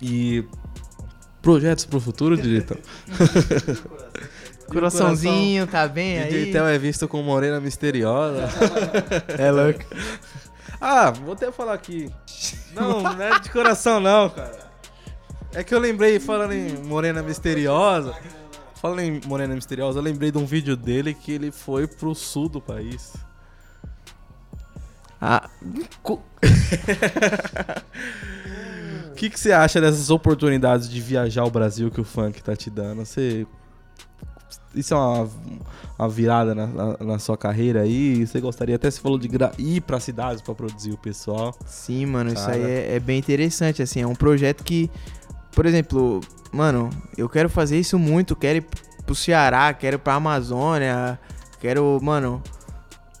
E. Projetos pro futuro, diretor? <laughs> Coraçãozinho, tá bem DJ aí? Tel é visto como morena misteriosa. <laughs> É louco. Ah, vou até falar aqui. Não, não é de coração não, cara. É que eu lembrei, falando em Morena Misteriosa. Falando em Morena Misteriosa, eu lembrei de um vídeo dele que ele foi pro sul do país. Ah, O <laughs> que, que você acha dessas oportunidades de viajar ao Brasil que o funk tá te dando? Você. Isso é uma, uma virada na, na- na sua carreira aí? Você gostaria até, você falou de gra- ir pra cidades pra produzir o pessoal. sim, mano, isso aí Cara. é, é bem interessante, assim, é um projeto que, por exemplo, mano, eu quero fazer isso muito, quero ir pro Ceará, quero ir pra Amazônia, quero, mano,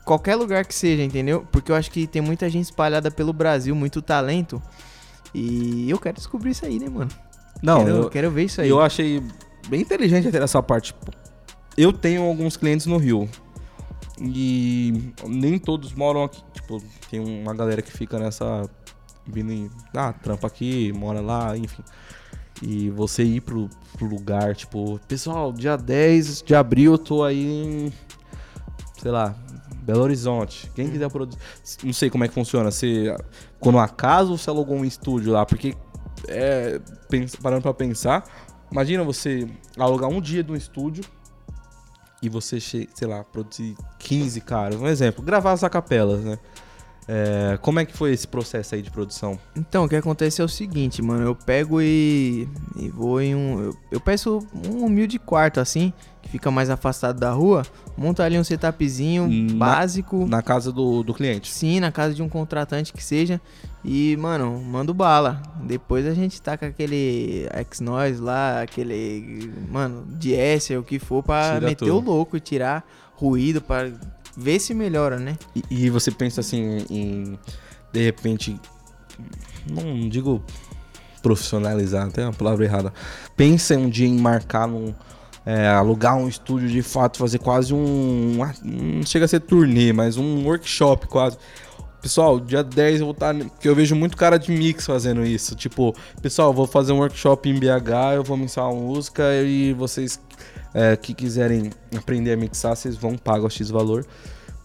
qualquer lugar que seja, entendeu? Porque eu acho que tem muita gente espalhada pelo Brasil, muito talento, e eu quero descobrir isso aí, né, mano? Não, quero, eu, quero ver isso aí. eu achei bem inteligente até essa parte. Eu tenho alguns clientes no Rio. E nem todos moram aqui. Tipo, tem uma galera que fica nessa. Vindo em. Ah, trampa aqui, mora lá, enfim. E você ir pro, pro lugar, tipo, pessoal, dia 10 de abril eu tô aí em. Sei lá, Belo Horizonte. Quem quiser produzir. Não sei como é que funciona. Você. Quando acaso ou você alugou um estúdio lá? Porque. É, parando pra pensar, imagina você alugar um dia de um estúdio e você, sei lá, produzir 15 caras. Um exemplo, gravar as acapelas, né? É, como é que foi esse processo aí de produção? Então, o que acontece é o seguinte, mano. Eu pego e, e vou em um. Eu, eu peço um humilde quarto, assim, que fica mais afastado da rua. Monto ali um setupzinho Na- básico. Na casa do, do cliente. Sim, na casa de um contratante que seja. E, mano, mando bala. Depois a gente taca aquele X-Noise lá, aquele. Mano, DS, o que for, pra Tira meter tudo. o louco e tirar ruído, pra ver se melhora, né? E, e você pensa assim em, de repente, não digo profissionalizar, até uma palavra errada. Pensa um dia em marcar num. é, alugar um estúdio de fato, fazer quase um. Não chega a ser turnê, mas um workshop quase. Pessoal, dia 10 eu vou estar. Porque eu vejo muito cara de mix fazendo isso. Tipo, pessoal, vou fazer um workshop em BH, eu vou mixar uma música e vocês é, que quiserem aprender a mixar, vocês vão pagar o X valor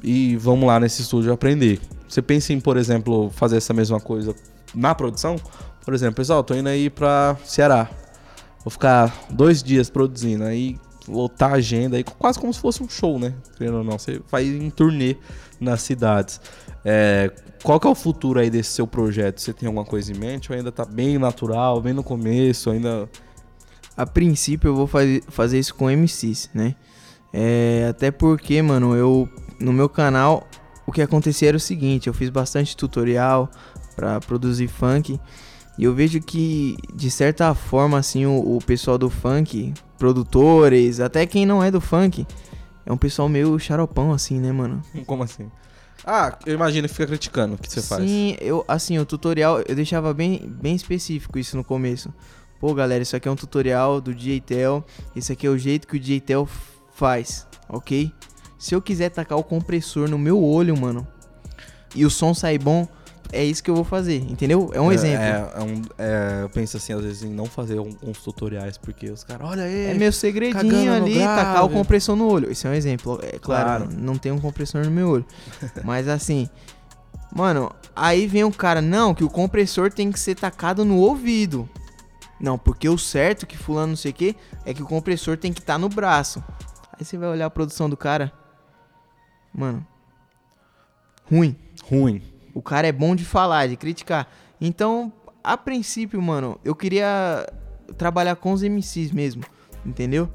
e vamos lá nesse estúdio aprender. Você pensa em, por exemplo, fazer essa mesma coisa na produção? Por exemplo, pessoal, tô indo aí pra Ceará. Vou ficar dois dias produzindo, aí lotar a agenda, aí quase como se fosse um show, né? Querendo ou não, você vai em turnê nas cidades. É, qual que é o futuro aí desse seu projeto? Você tem alguma coisa em mente ou ainda tá bem natural, bem no começo, ainda... A princípio eu vou fazer, fazer isso com MCs, né? É, até porque, mano, eu no meu canal o que acontecia era o seguinte, eu fiz bastante tutorial pra produzir funk. E eu vejo que, de certa forma, assim, o, o pessoal do funk, produtores, até quem não é do funk, é um pessoal meio xaropão, assim, né, mano? Como assim? Ah, eu imagino que fica criticando o que você faz. Sim, eu, assim, o tutorial, eu deixava bem, bem específico isso no começo. Pô, galera, isso aqui é um tutorial do DJTel, esse aqui é o jeito que o DJTel faz, ok? Se eu quiser tacar o compressor no meu olho, mano, e o som sair bom, é isso que eu vou fazer, entendeu? É um É- exemplo. É, é um- é, eu penso assim, às vezes, em não fazer um- uns tutoriais, porque os caras, olha aí. É meu segredinho ali, tacar o compressor no olho. Esse é um exemplo. É claro, Claro. não tem um compressor no meu olho. <laughs> Mas assim, mano, aí vem um cara, não, que o compressor tem que ser tacado no ouvido. Não, porque o certo que fulano não sei o que é que o compressor tem que estar no braço. Aí você vai olhar a produção do cara. Mano, ruim. Ruim. O cara é bom de falar, de criticar. Então, a princípio, mano, eu queria trabalhar com os MCs mesmo, entendeu?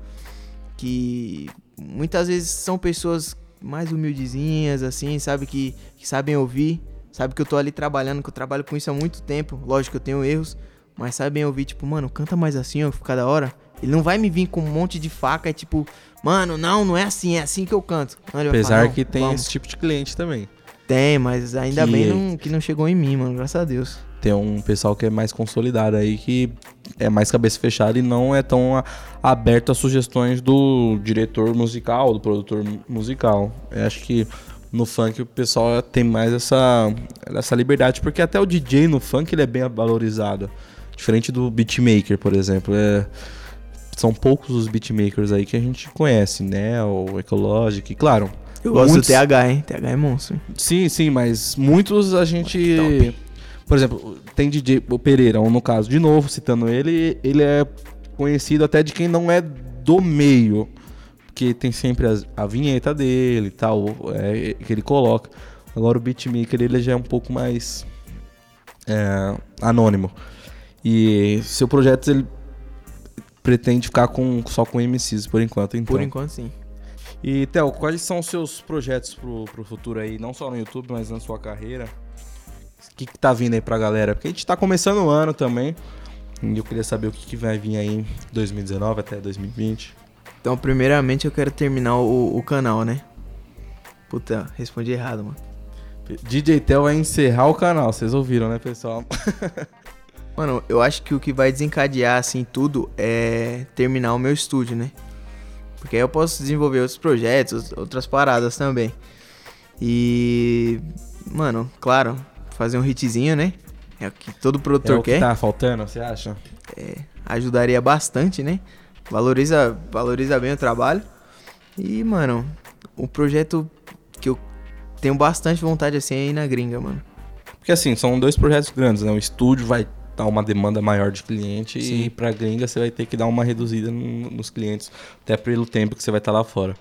Que muitas vezes são pessoas mais humildezinhas, assim, sabe? Que, que sabem ouvir, sabe que eu tô ali trabalhando, que eu trabalho com isso há muito tempo. Lógico que eu tenho erros, mas sabem ouvir, tipo, mano, canta mais assim, ó, fica da hora. Ele não vai me vir com um monte de faca, é tipo, mano, não, não é assim, é assim que eu canto. Vai Apesar falar, "Não, que tem vamos." esse tipo de cliente também. Tem, mas ainda Que- bem não, que não chegou em mim, mano. Graças a Deus. Tem um pessoal que é mais consolidado aí, que é mais cabeça fechada e não é tão a- aberto às sugestões do diretor musical, do produtor mu- musical. Eu acho que no funk o pessoal tem mais essa, essa liberdade, porque até o DJ no funk ele é bem valorizado. Diferente do beatmaker, por exemplo. É, são poucos os beatmakers aí que a gente conhece, né? O Ecologic, claro. Eu gosto muitos- do TH, hein? TH é monstro. Sim, sim, mas muitos a gente. Por exemplo, tem DJ o Pereira, no caso, de novo, citando ele, ele é conhecido até de quem não é do meio. Porque tem sempre as- a, vinheta dele e tal, é, que ele coloca. Agora o beatmaker ele já é um pouco mais é, anônimo. E seu projeto ele pretende ficar com, só com MCs por enquanto, então. Por enquanto, sim. E, Theo, quais são os seus projetos pro, pro futuro aí? Não só no YouTube, mas na sua carreira? O que, que tá vindo aí pra galera? Porque a gente tá começando o ano também. E eu queria saber o que, que vai vir aí em 2019 até 2020. Então, primeiramente, eu quero terminar o, o canal, né? Puta, respondi errado, mano. DJ Theo vai encerrar o canal, vocês ouviram, né, pessoal? <laughs> Mano, eu acho que o que vai desencadear, assim, tudo é terminar o meu estúdio, né? Porque aí eu posso desenvolver outros projetos, outras paradas também. E. Mano, claro, fazer um hitzinho, né? É o que todo É produtor o que quer. tá faltando, você acha? ajudaria bastante, né? Valoriza, valoriza bem o trabalho. E, mano, o projeto que eu tenho bastante vontade assim é ir na gringa, mano. Porque assim, são dois projetos grandes, né? O estúdio vai dar uma demanda maior de cliente e Sim. pra gringa você vai ter que dar uma reduzida no- nos clientes, até pelo tempo que você vai estar lá fora.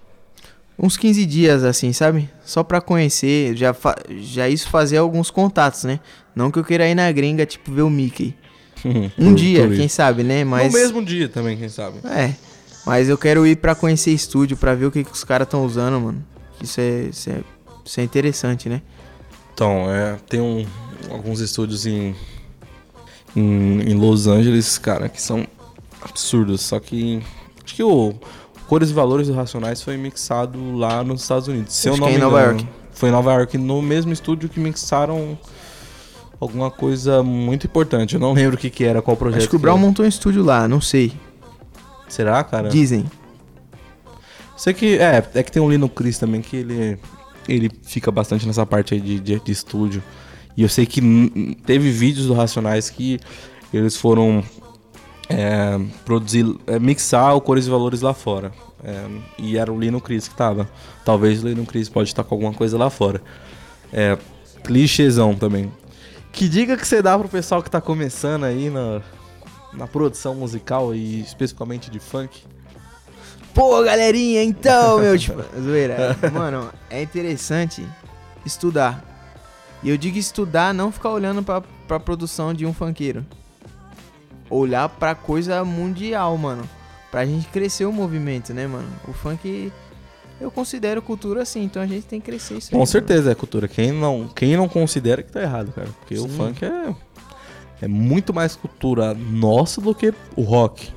Uns 15 dias assim, sabe? Só pra conhecer, já, já isso fazer alguns contatos, né? Não que eu queira ir na gringa, tipo, ver o Mickey. <laughs> Um Por- dia, por quem sabe, né? Mas. No mesmo dia também, quem sabe. É. Mas eu quero ir pra conhecer estúdio, pra ver o que, que os caras estão usando, mano. Isso é, isso, é, isso é interessante, né? Então, é, tem um- alguns estúdios em, em, em Los Angeles, cara, que são absurdos. Só que acho que o Cores e Valores do Racionais foi mixado lá nos Estados Unidos. Se Acho eu não que é em Nova engano. York. Foi em Nova York, no mesmo estúdio que mixaram alguma coisa muito importante. Eu não lembro o que, que era, qual projeto. Acho que o Brown era. montou um estúdio lá, não sei. Será, cara? Dizem. Sei que é, é que tem o Lino Chris também que ele ele fica bastante nessa parte aí de, de, de estúdio. E eu sei que teve vídeos do Racionais que eles foram é, produzir, é, mixar o Cores e Valores lá fora. É, e era o Lino Chris que tava. Talvez o Lino Chris pode estar com alguma coisa lá fora. É, clichêzão também. Que dica que você dá pro pessoal que tá começando aí na, na produção musical e especificamente de funk? Pô, galerinha, então, meu <laughs> tipo. Zoeira. <laughs> Mano, é interessante estudar. E eu digo estudar, não ficar olhando pra, pra produção de um funkeiro. Olhar pra coisa mundial, mano. Pra gente crescer o movimento, né, mano? O funk eu considero cultura assim, então a gente tem que crescer isso Com aí, certeza é cultura. Quem não, quem não considera que tá errado, cara. Porque o Sim. funk é, é muito mais cultura nossa do que o rock.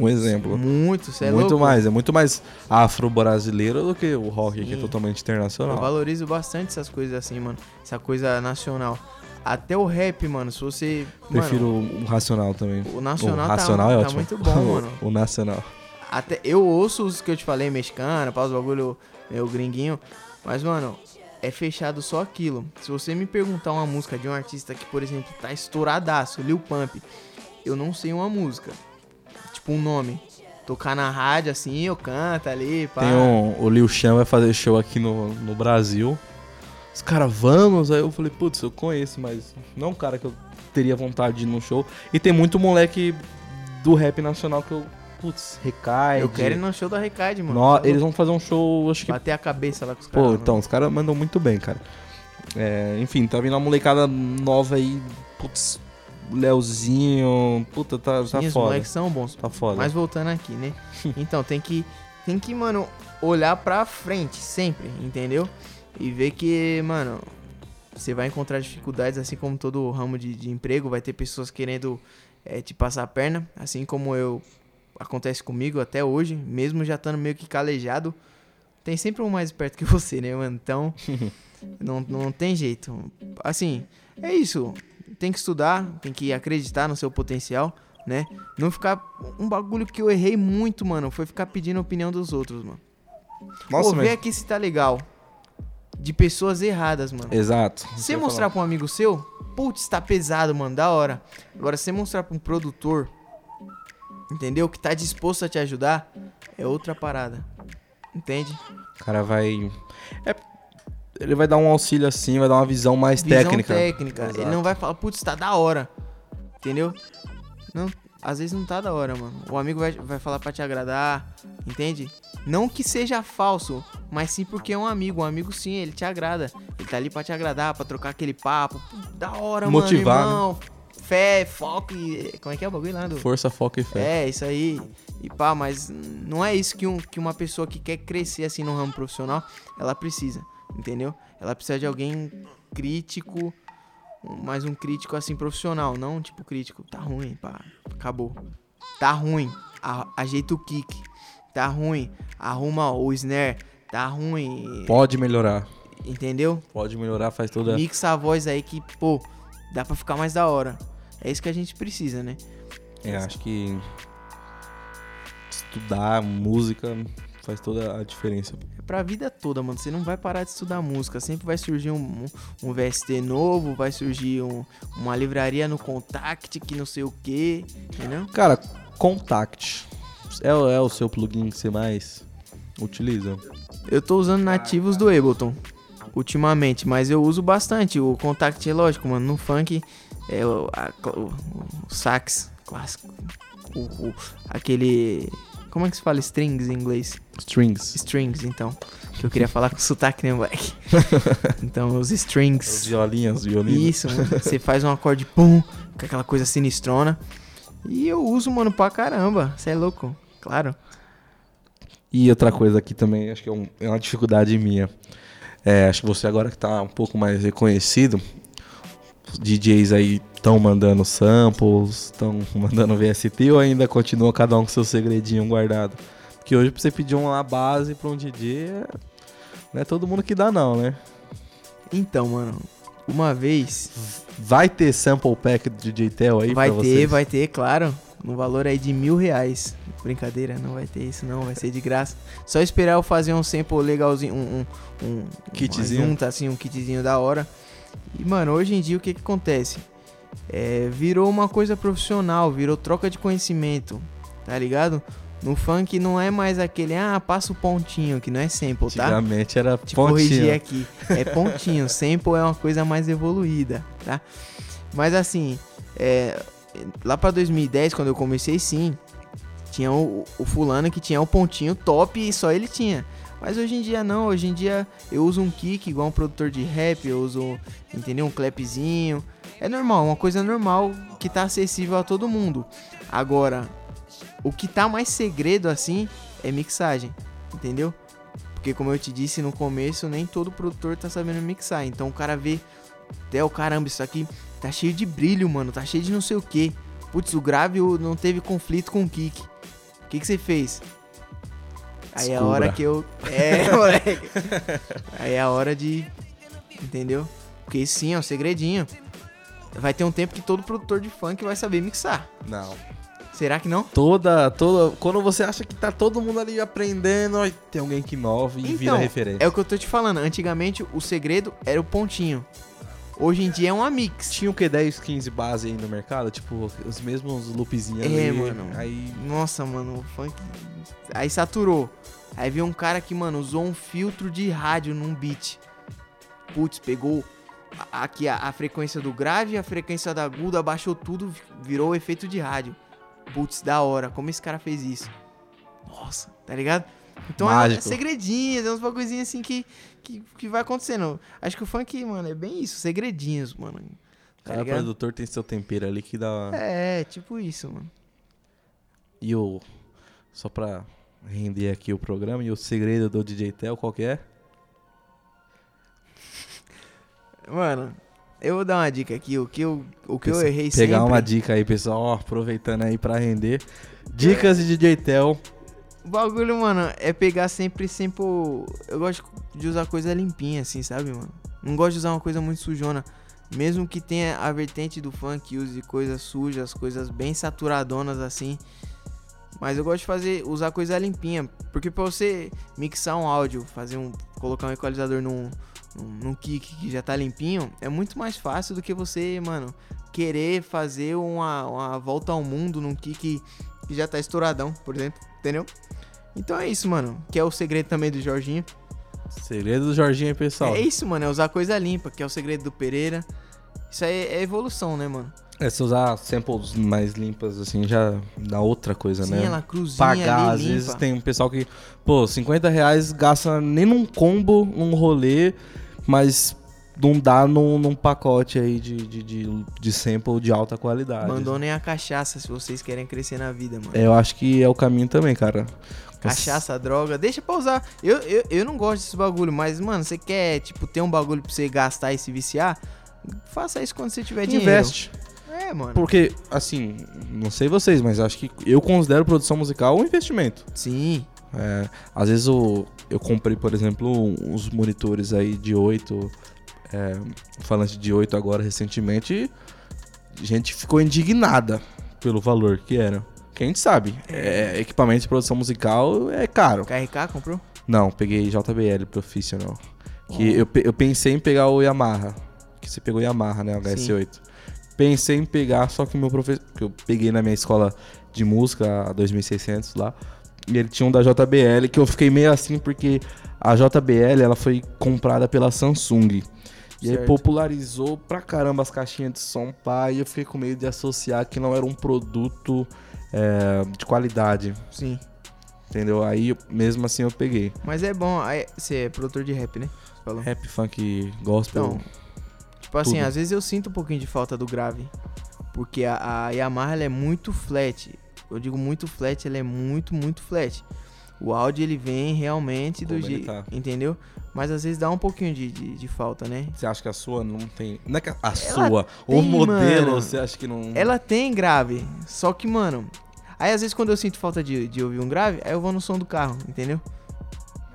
Um exemplo. Muito, é muito louco? mais, é muito mais afro-brasileiro do que o rock, que é Sim. totalmente Eu internacional. valorizo bastante essas coisas assim, mano. Essa coisa nacional. Até o rap, mano, se você. Prefiro Mano, o racional também. o nacional, o tá- racional tá, é ótimo. muito bom, mano. <laughs> o nacional. Até eu ouço os que eu te falei, mexicano, pausa bagulho, meu gringuinho. Mas, mano, é fechado só aquilo. Se você me perguntar uma música de um artista que, por exemplo, tá estouradaço, Lil Pump, eu não sei uma música. Tipo um nome. Tocar na rádio assim, eu canto ali, pá. Tem um, o Liu Chan vai fazer show aqui no, no Brasil. Os caras, vamos. Aí eu falei, putz, eu conheço, mas não é um cara que eu teria vontade de ir no show. E tem muito moleque do rap nacional que eu, putz, recai. Eu quero ir no show da Recaide, mano. No, eles vão fazer um show, acho que. Bater a cabeça lá com os caras. Pô, mano. então, os caras mandam muito bem, cara. É, enfim, tá vindo uma molecada nova aí. Putz, Leozinho. Puta, tá, tá os foda. moleques são bons. Tá foda. Mas voltando aqui, né? Então, tem que, tem que, mano, olhar pra frente sempre, entendeu? E ver que, mano, você vai encontrar dificuldades, assim como todo ramo de, de emprego, vai ter pessoas querendo eh, te passar a perna, assim como eu acontece comigo até hoje, mesmo já estando meio que calejado, tem sempre um mais esperto que <laughs> você, né, mano? Então, <laughs> não, não tem jeito. Assim, é isso. Tem que estudar, tem que acreditar no seu potencial, né? Não ficar. Um bagulho que eu errei muito, mano, foi ficar pedindo a opinião dos outros, mano. Nossa, Pô, vê aqui se tá legal. De pessoas erradas, mano. Exato. Você mostrar pra um amigo seu, putz, tá pesado, mano, da hora. Agora, você mostrar pra um produtor, entendeu? Que tá disposto a te ajudar, é outra parada. Entende? O cara vai. É, ele vai dar um auxílio assim, vai dar uma visão mais Visão técnica. técnica. Exato. Ele não vai falar, putz, tá da hora. Entendeu? Não, às vezes não tá da hora, mano. O amigo vai, vai falar pra te agradar, entende? Não que seja falso, mas sim porque é um amigo. Um amigo sim, ele te agrada. Ele tá ali pra te agradar, pra trocar aquele papo. Da hora, Motivar, né? mano, irmão. Fé, foco e... Como é que é o bagulho lá? Do... Força, foco e fé. É, isso aí. E pá, mas não é isso que, um, que uma pessoa que quer crescer assim no ramo profissional, ela precisa, entendeu? Ela precisa de alguém crítico, mais um crítico assim profissional, não tipo crítico, tá ruim, pá, acabou. Tá ruim, a- ajeita o kick. Tá ruim, arruma o snare. Tá ruim, Pode melhorar. entendeu? Pode melhorar, faz toda. Mixa a voz aí que, pô, dá pra ficar mais da hora. É isso que a gente precisa, né? É, acho que estudar música faz toda a diferença. É pra vida toda, mano. Você não vai parar de estudar música. Sempre vai surgir um, um, VST novo, vai surgir um- uma livraria no Contact que não sei o que, entendeu? Cara, Contact é, o- é o seu plugin que você mais utiliza? Eu tô usando nativos do Ableton ultimamente, mas eu uso bastante. O Contact é lógico, mano. No funk é o, a- o- o sax clássico. O, o- aquele. Como é que se fala strings em inglês? Strings. Strings, então. Que eu queria falar com sotaque, né, moleque? <laughs> Então, os strings. violinhos, violinos. Isso, mano. Você faz um acorde pum, com aquela coisa sinistrona. E eu uso, mano, pra caramba. Você é louco? Claro. E outra coisa aqui também, acho que é, um- é uma dificuldade minha. É, acho que você agora que tá um pouco mais reconhecido, DJs aí estão mandando samples, estão <laughs> mandando VST ou ainda continua cada um com seu segredinho guardado? Porque hoje pra você pedir uma base pra um DJ, é- não é todo mundo que dá não, né? Então, mano, uma vez Vai ter sample pack do DJ Tel aí vai ter, vocês? vai ter, claro. No valor aí de mil reais. Brincadeira, não vai ter isso, não. Vai ser de graça. Só esperar eu fazer um sample legalzinho, um, um, um Kitzinho. Junta, assim, um kitzinho da hora. E, mano, hoje em dia o que que acontece? É, virou uma coisa profissional, virou troca de conhecimento, tá ligado? No funk não é mais aquele, ah, passa o pontinho, que não é sample, tá? Antigamente era te corrigir pontinho. aqui. É pontinho. <laughs> Sample é uma coisa mais evoluída, tá? Mas assim, é, lá pra 2010, quando eu comecei, sim, tinha o, o fulano que tinha o pontinho top e só ele tinha. Mas hoje em dia não, hoje em dia eu uso um kick igual um produtor de rap, eu uso, entendeu? Um clapzinho. É normal, uma coisa normal que tá acessível a todo mundo. Agora, o que tá mais segredo assim é mixagem, entendeu? Porque como eu te disse no começo, nem todo produtor tá sabendo mixar. Então o cara vê, até o caramba, isso aqui tá cheio de brilho, mano, tá cheio de não sei o que. Putz, o grave não teve conflito com o kick. O que que você fez? Aí é a hora que eu. É, <laughs> moleque. Aí é a hora de. Entendeu? Porque sim é um segredinho. Vai ter um tempo que todo produtor de funk vai saber mixar. Não. Será que não? Toda, toda. Quando você acha que tá todo mundo ali aprendendo, tem alguém que inova e vira referência. É o que eu tô te falando. Antigamente o segredo era o pontinho. Hoje em dia é uma mix. Tinha o que? 10, 15 base aí no mercado? Tipo, os mesmos loopzinhos É, ali. mano. Aí. Nossa, mano, o funk. Aí saturou. Aí veio um cara que, mano, usou um filtro de rádio num beat. Putz, pegou aqui a, a frequência do grave, a frequência da aguda, abaixou tudo, virou efeito de rádio. Putz, da hora. Como esse cara fez isso? Nossa, tá ligado? Então é, é Mágico. segredinhos, é uns bagulhozinhos assim que, que, que vai acontecendo. Acho que o funk, mano, é bem isso, segredinhos, mano. Tá Cada produtor tem seu tempero ali que dá. É, tipo isso, mano. E o. Só pra render aqui o programa, e o segredo do DJ Tel, qual que é? Mano, eu vou dar uma dica aqui. O que eu, o que eu errei Pegar sempre. uma dica aí, pessoal, ó, aproveitando aí pra render. Dicas de DJ Tel. O bagulho, mano, é pegar sempre, sempre. Eu gosto de usar coisa limpinha, assim, sabe, mano? Não gosto de usar uma coisa muito sujona. Mesmo que tenha a vertente do funk, use coisas sujas, coisas bem saturadonas assim. Mas eu gosto de fazer, usar coisa limpinha. Porque pra você mixar um áudio, fazer um. colocar um equalizador num, num, kick que já tá limpinho, é muito mais fácil do que você, mano, querer fazer uma, uma volta ao mundo num kick que já tá estouradão, por exemplo. Entendeu? Então é isso, mano. Que é o segredo também do Jorginho. Segredo do Jorginho pessoal. É isso, mano. É usar coisa limpa, que é o segredo do Pereira. Isso aí é evolução, né, mano? É, se usar samples mais limpas, assim, já dá outra coisa, Sim, né? ela cruzinha Pagar, ali, às limpa. vezes tem um pessoal que, pô, 50 reais gasta nem num combo, num rolê, mas não dá num, num pacote aí de, de, de, de sample de alta qualidade. Abandonem a cachaça se vocês querem crescer na vida, mano. É, eu acho que é o caminho também, cara. Cachaça, droga, deixa pra usar. Eu, eu, eu não gosto desse bagulho, mas, mano, você quer, tipo, ter um bagulho pra você gastar e se viciar? Faça isso quando você tiver dinheiro. Investe. É, mano. Porque, assim, não sei vocês, mas acho que eu considero produção musical um investimento. Sim. É, às vezes eu, eu comprei, por exemplo, uns monitores aí de 8, é, falante de 8 agora recentemente, e gente ficou indignada pelo valor que era. Que a gente sabe, é, equipamento de produção musical é caro. KRK comprou? Não, peguei JBL Professional. Que eu, eu pensei em pegar o Yamaha. Que você pegou o Yamaha, né? O HS8. Pensei em pegar, só que meu professor. Que eu peguei na minha escola de música, a 2600 lá. E ele tinha um da JBL, que eu fiquei meio assim, porque a JBL ela foi comprada pela Samsung. E aí Certo. popularizou pra caramba as caixinhas de som, pá. E eu fiquei com medo de associar que não era um produto é, de qualidade. Sim. Entendeu? Aí, mesmo assim, eu peguei. Mas é bom. aí, Você é produtor de rap, né? Falou. Rap, funk, gospel. Então, tipo assim, tudo. às vezes eu sinto um pouquinho de falta do grave. Porque a, a Yamaha é muito flat. Eu digo muito flat, ela é muito, muito flat. O áudio ele vem realmente do Como ele jeito. tá. Entendeu? Mas às vezes dá um pouquinho de, de, de falta, né? Você acha que a sua não tem. Não é que a sua, o tem, modelo, mano. você acha que não. Ela tem grave. Só que, mano. Aí às vezes quando eu sinto falta de, de ouvir um grave, aí eu vou no som do carro, entendeu?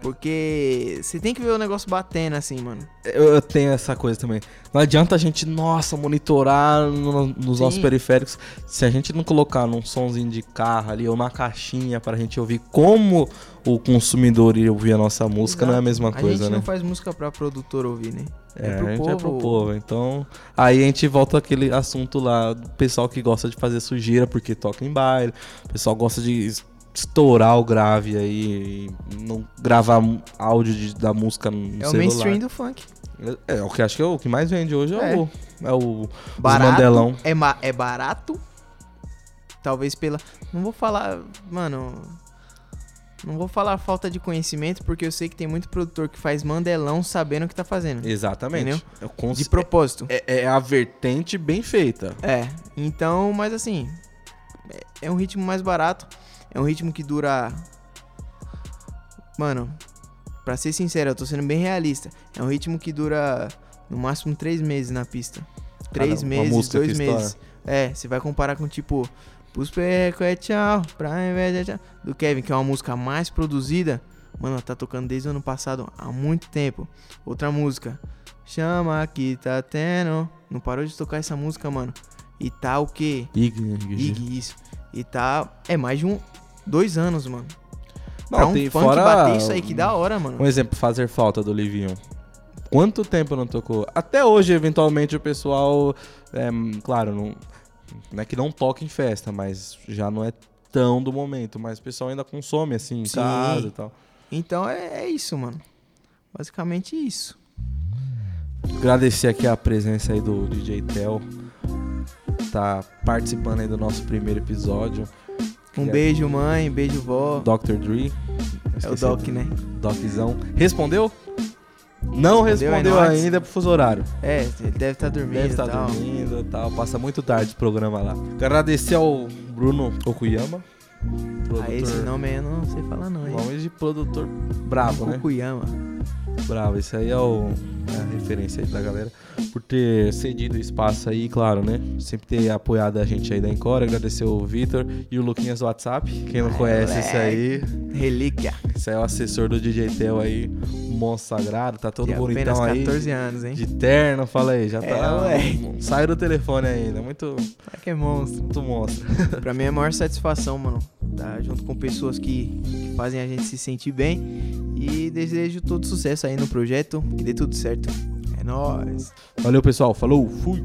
Porque você tem que ver o negócio batendo assim, mano. Eu, eu tenho essa coisa também. Não adianta a gente, nossa, monitorar no- nos Sim. nossos periféricos. Se a gente não colocar num somzinho de carro ali ou na caixinha pra gente ouvir como o consumidor ia ouvir a nossa música, não é a mesma a coisa, gente né? não faz música pra produtor ouvir, né? É, a gente é pro povo. Então, aí a gente volta àquele assunto lá do pessoal que gosta de fazer sujeira porque toca em baile. O pessoal gosta de estourar o grave aí e não gravar áudio de- da música no É o celular. mainstream do funk. É, é o que acho que é o que mais vende hoje é, É. o é o Barato. mandelão. É, é barato. Talvez pela. Não vou falar. Mano. Não vou falar falta de conhecimento, porque eu sei que tem muito produtor que faz mandelão sabendo o que tá fazendo. Exatamente. É, o cons- De propósito. é, é a vertente bem feita. É. Então, mas assim. É, é um ritmo mais barato. É um ritmo que dura. Mano. pra ser sincero, eu tô sendo bem realista. É um ritmo que dura no máximo três meses na pista. Três uma meses, dois meses. É, você vai comparar com tipo. Perco é tchau, pra inveja é tchau. Do Kevin, que é uma música mais produzida. Mano, tá tocando desde o ano passado, há muito tempo. Outra música. Chama que tá tendo. Não parou de tocar essa música, mano. E tá o quê? Ig, Ig, Ig, isso. E tá. É mais de um. Dois anos, mano. Não, pra um tem funk fora bater isso aí, que da hora, mano. Um exemplo, fazer falta do Livinho. Quanto tempo não tocou? Até hoje, eventualmente, o pessoal. é, claro, não, não é que não toca em festa, mas já não é tão do momento. Mas o pessoal ainda consome assim em Sim. casa e tal. Então é, é isso, mano. Basicamente isso. Agradecer aqui a presença aí do DJ Tel. Tá participando aí do nosso primeiro episódio. Um é- beijo, mãe. Beijo, vó. Dr. Dre. É o Doc, do- né? Doczão. Respondeu? Não Respondeu ainda pro fuso horário. É, ele deve estar dormindo Deve estar tal. dormindo e tal. Passa muito tarde o programa lá. Agradecer ao Bruno Okuyama. Ah, esse nome aí eu não sei falar não, hein? Nome de produtor bravo, né? Fukuyama. Bravo. Esse aí é, o, é a referência aí da galera. Por ter cedido espaço aí, claro, né? Sempre ter apoiado a gente aí da Encore. Agradecer o Vitor e o Luquinhas do WhatsApp. Quem não Ai, conhece esse aí, Relíquia. esse aí é o assessor do DJ Tel aí. Monstro sagrado. Tá todo De bonitão aí. 14 anos, hein? De terno, fala aí, já É, tá. moleque. Sai do telefone ainda, muito, Será que é monstro? muito monstro. <laughs> pra mim é a maior satisfação, mano. Tá junto com pessoas que, que fazem a gente se sentir bem. E desejo todo sucesso aí no projeto. Que dê tudo certo. É nóis. Valeu, pessoal. Falou, fui.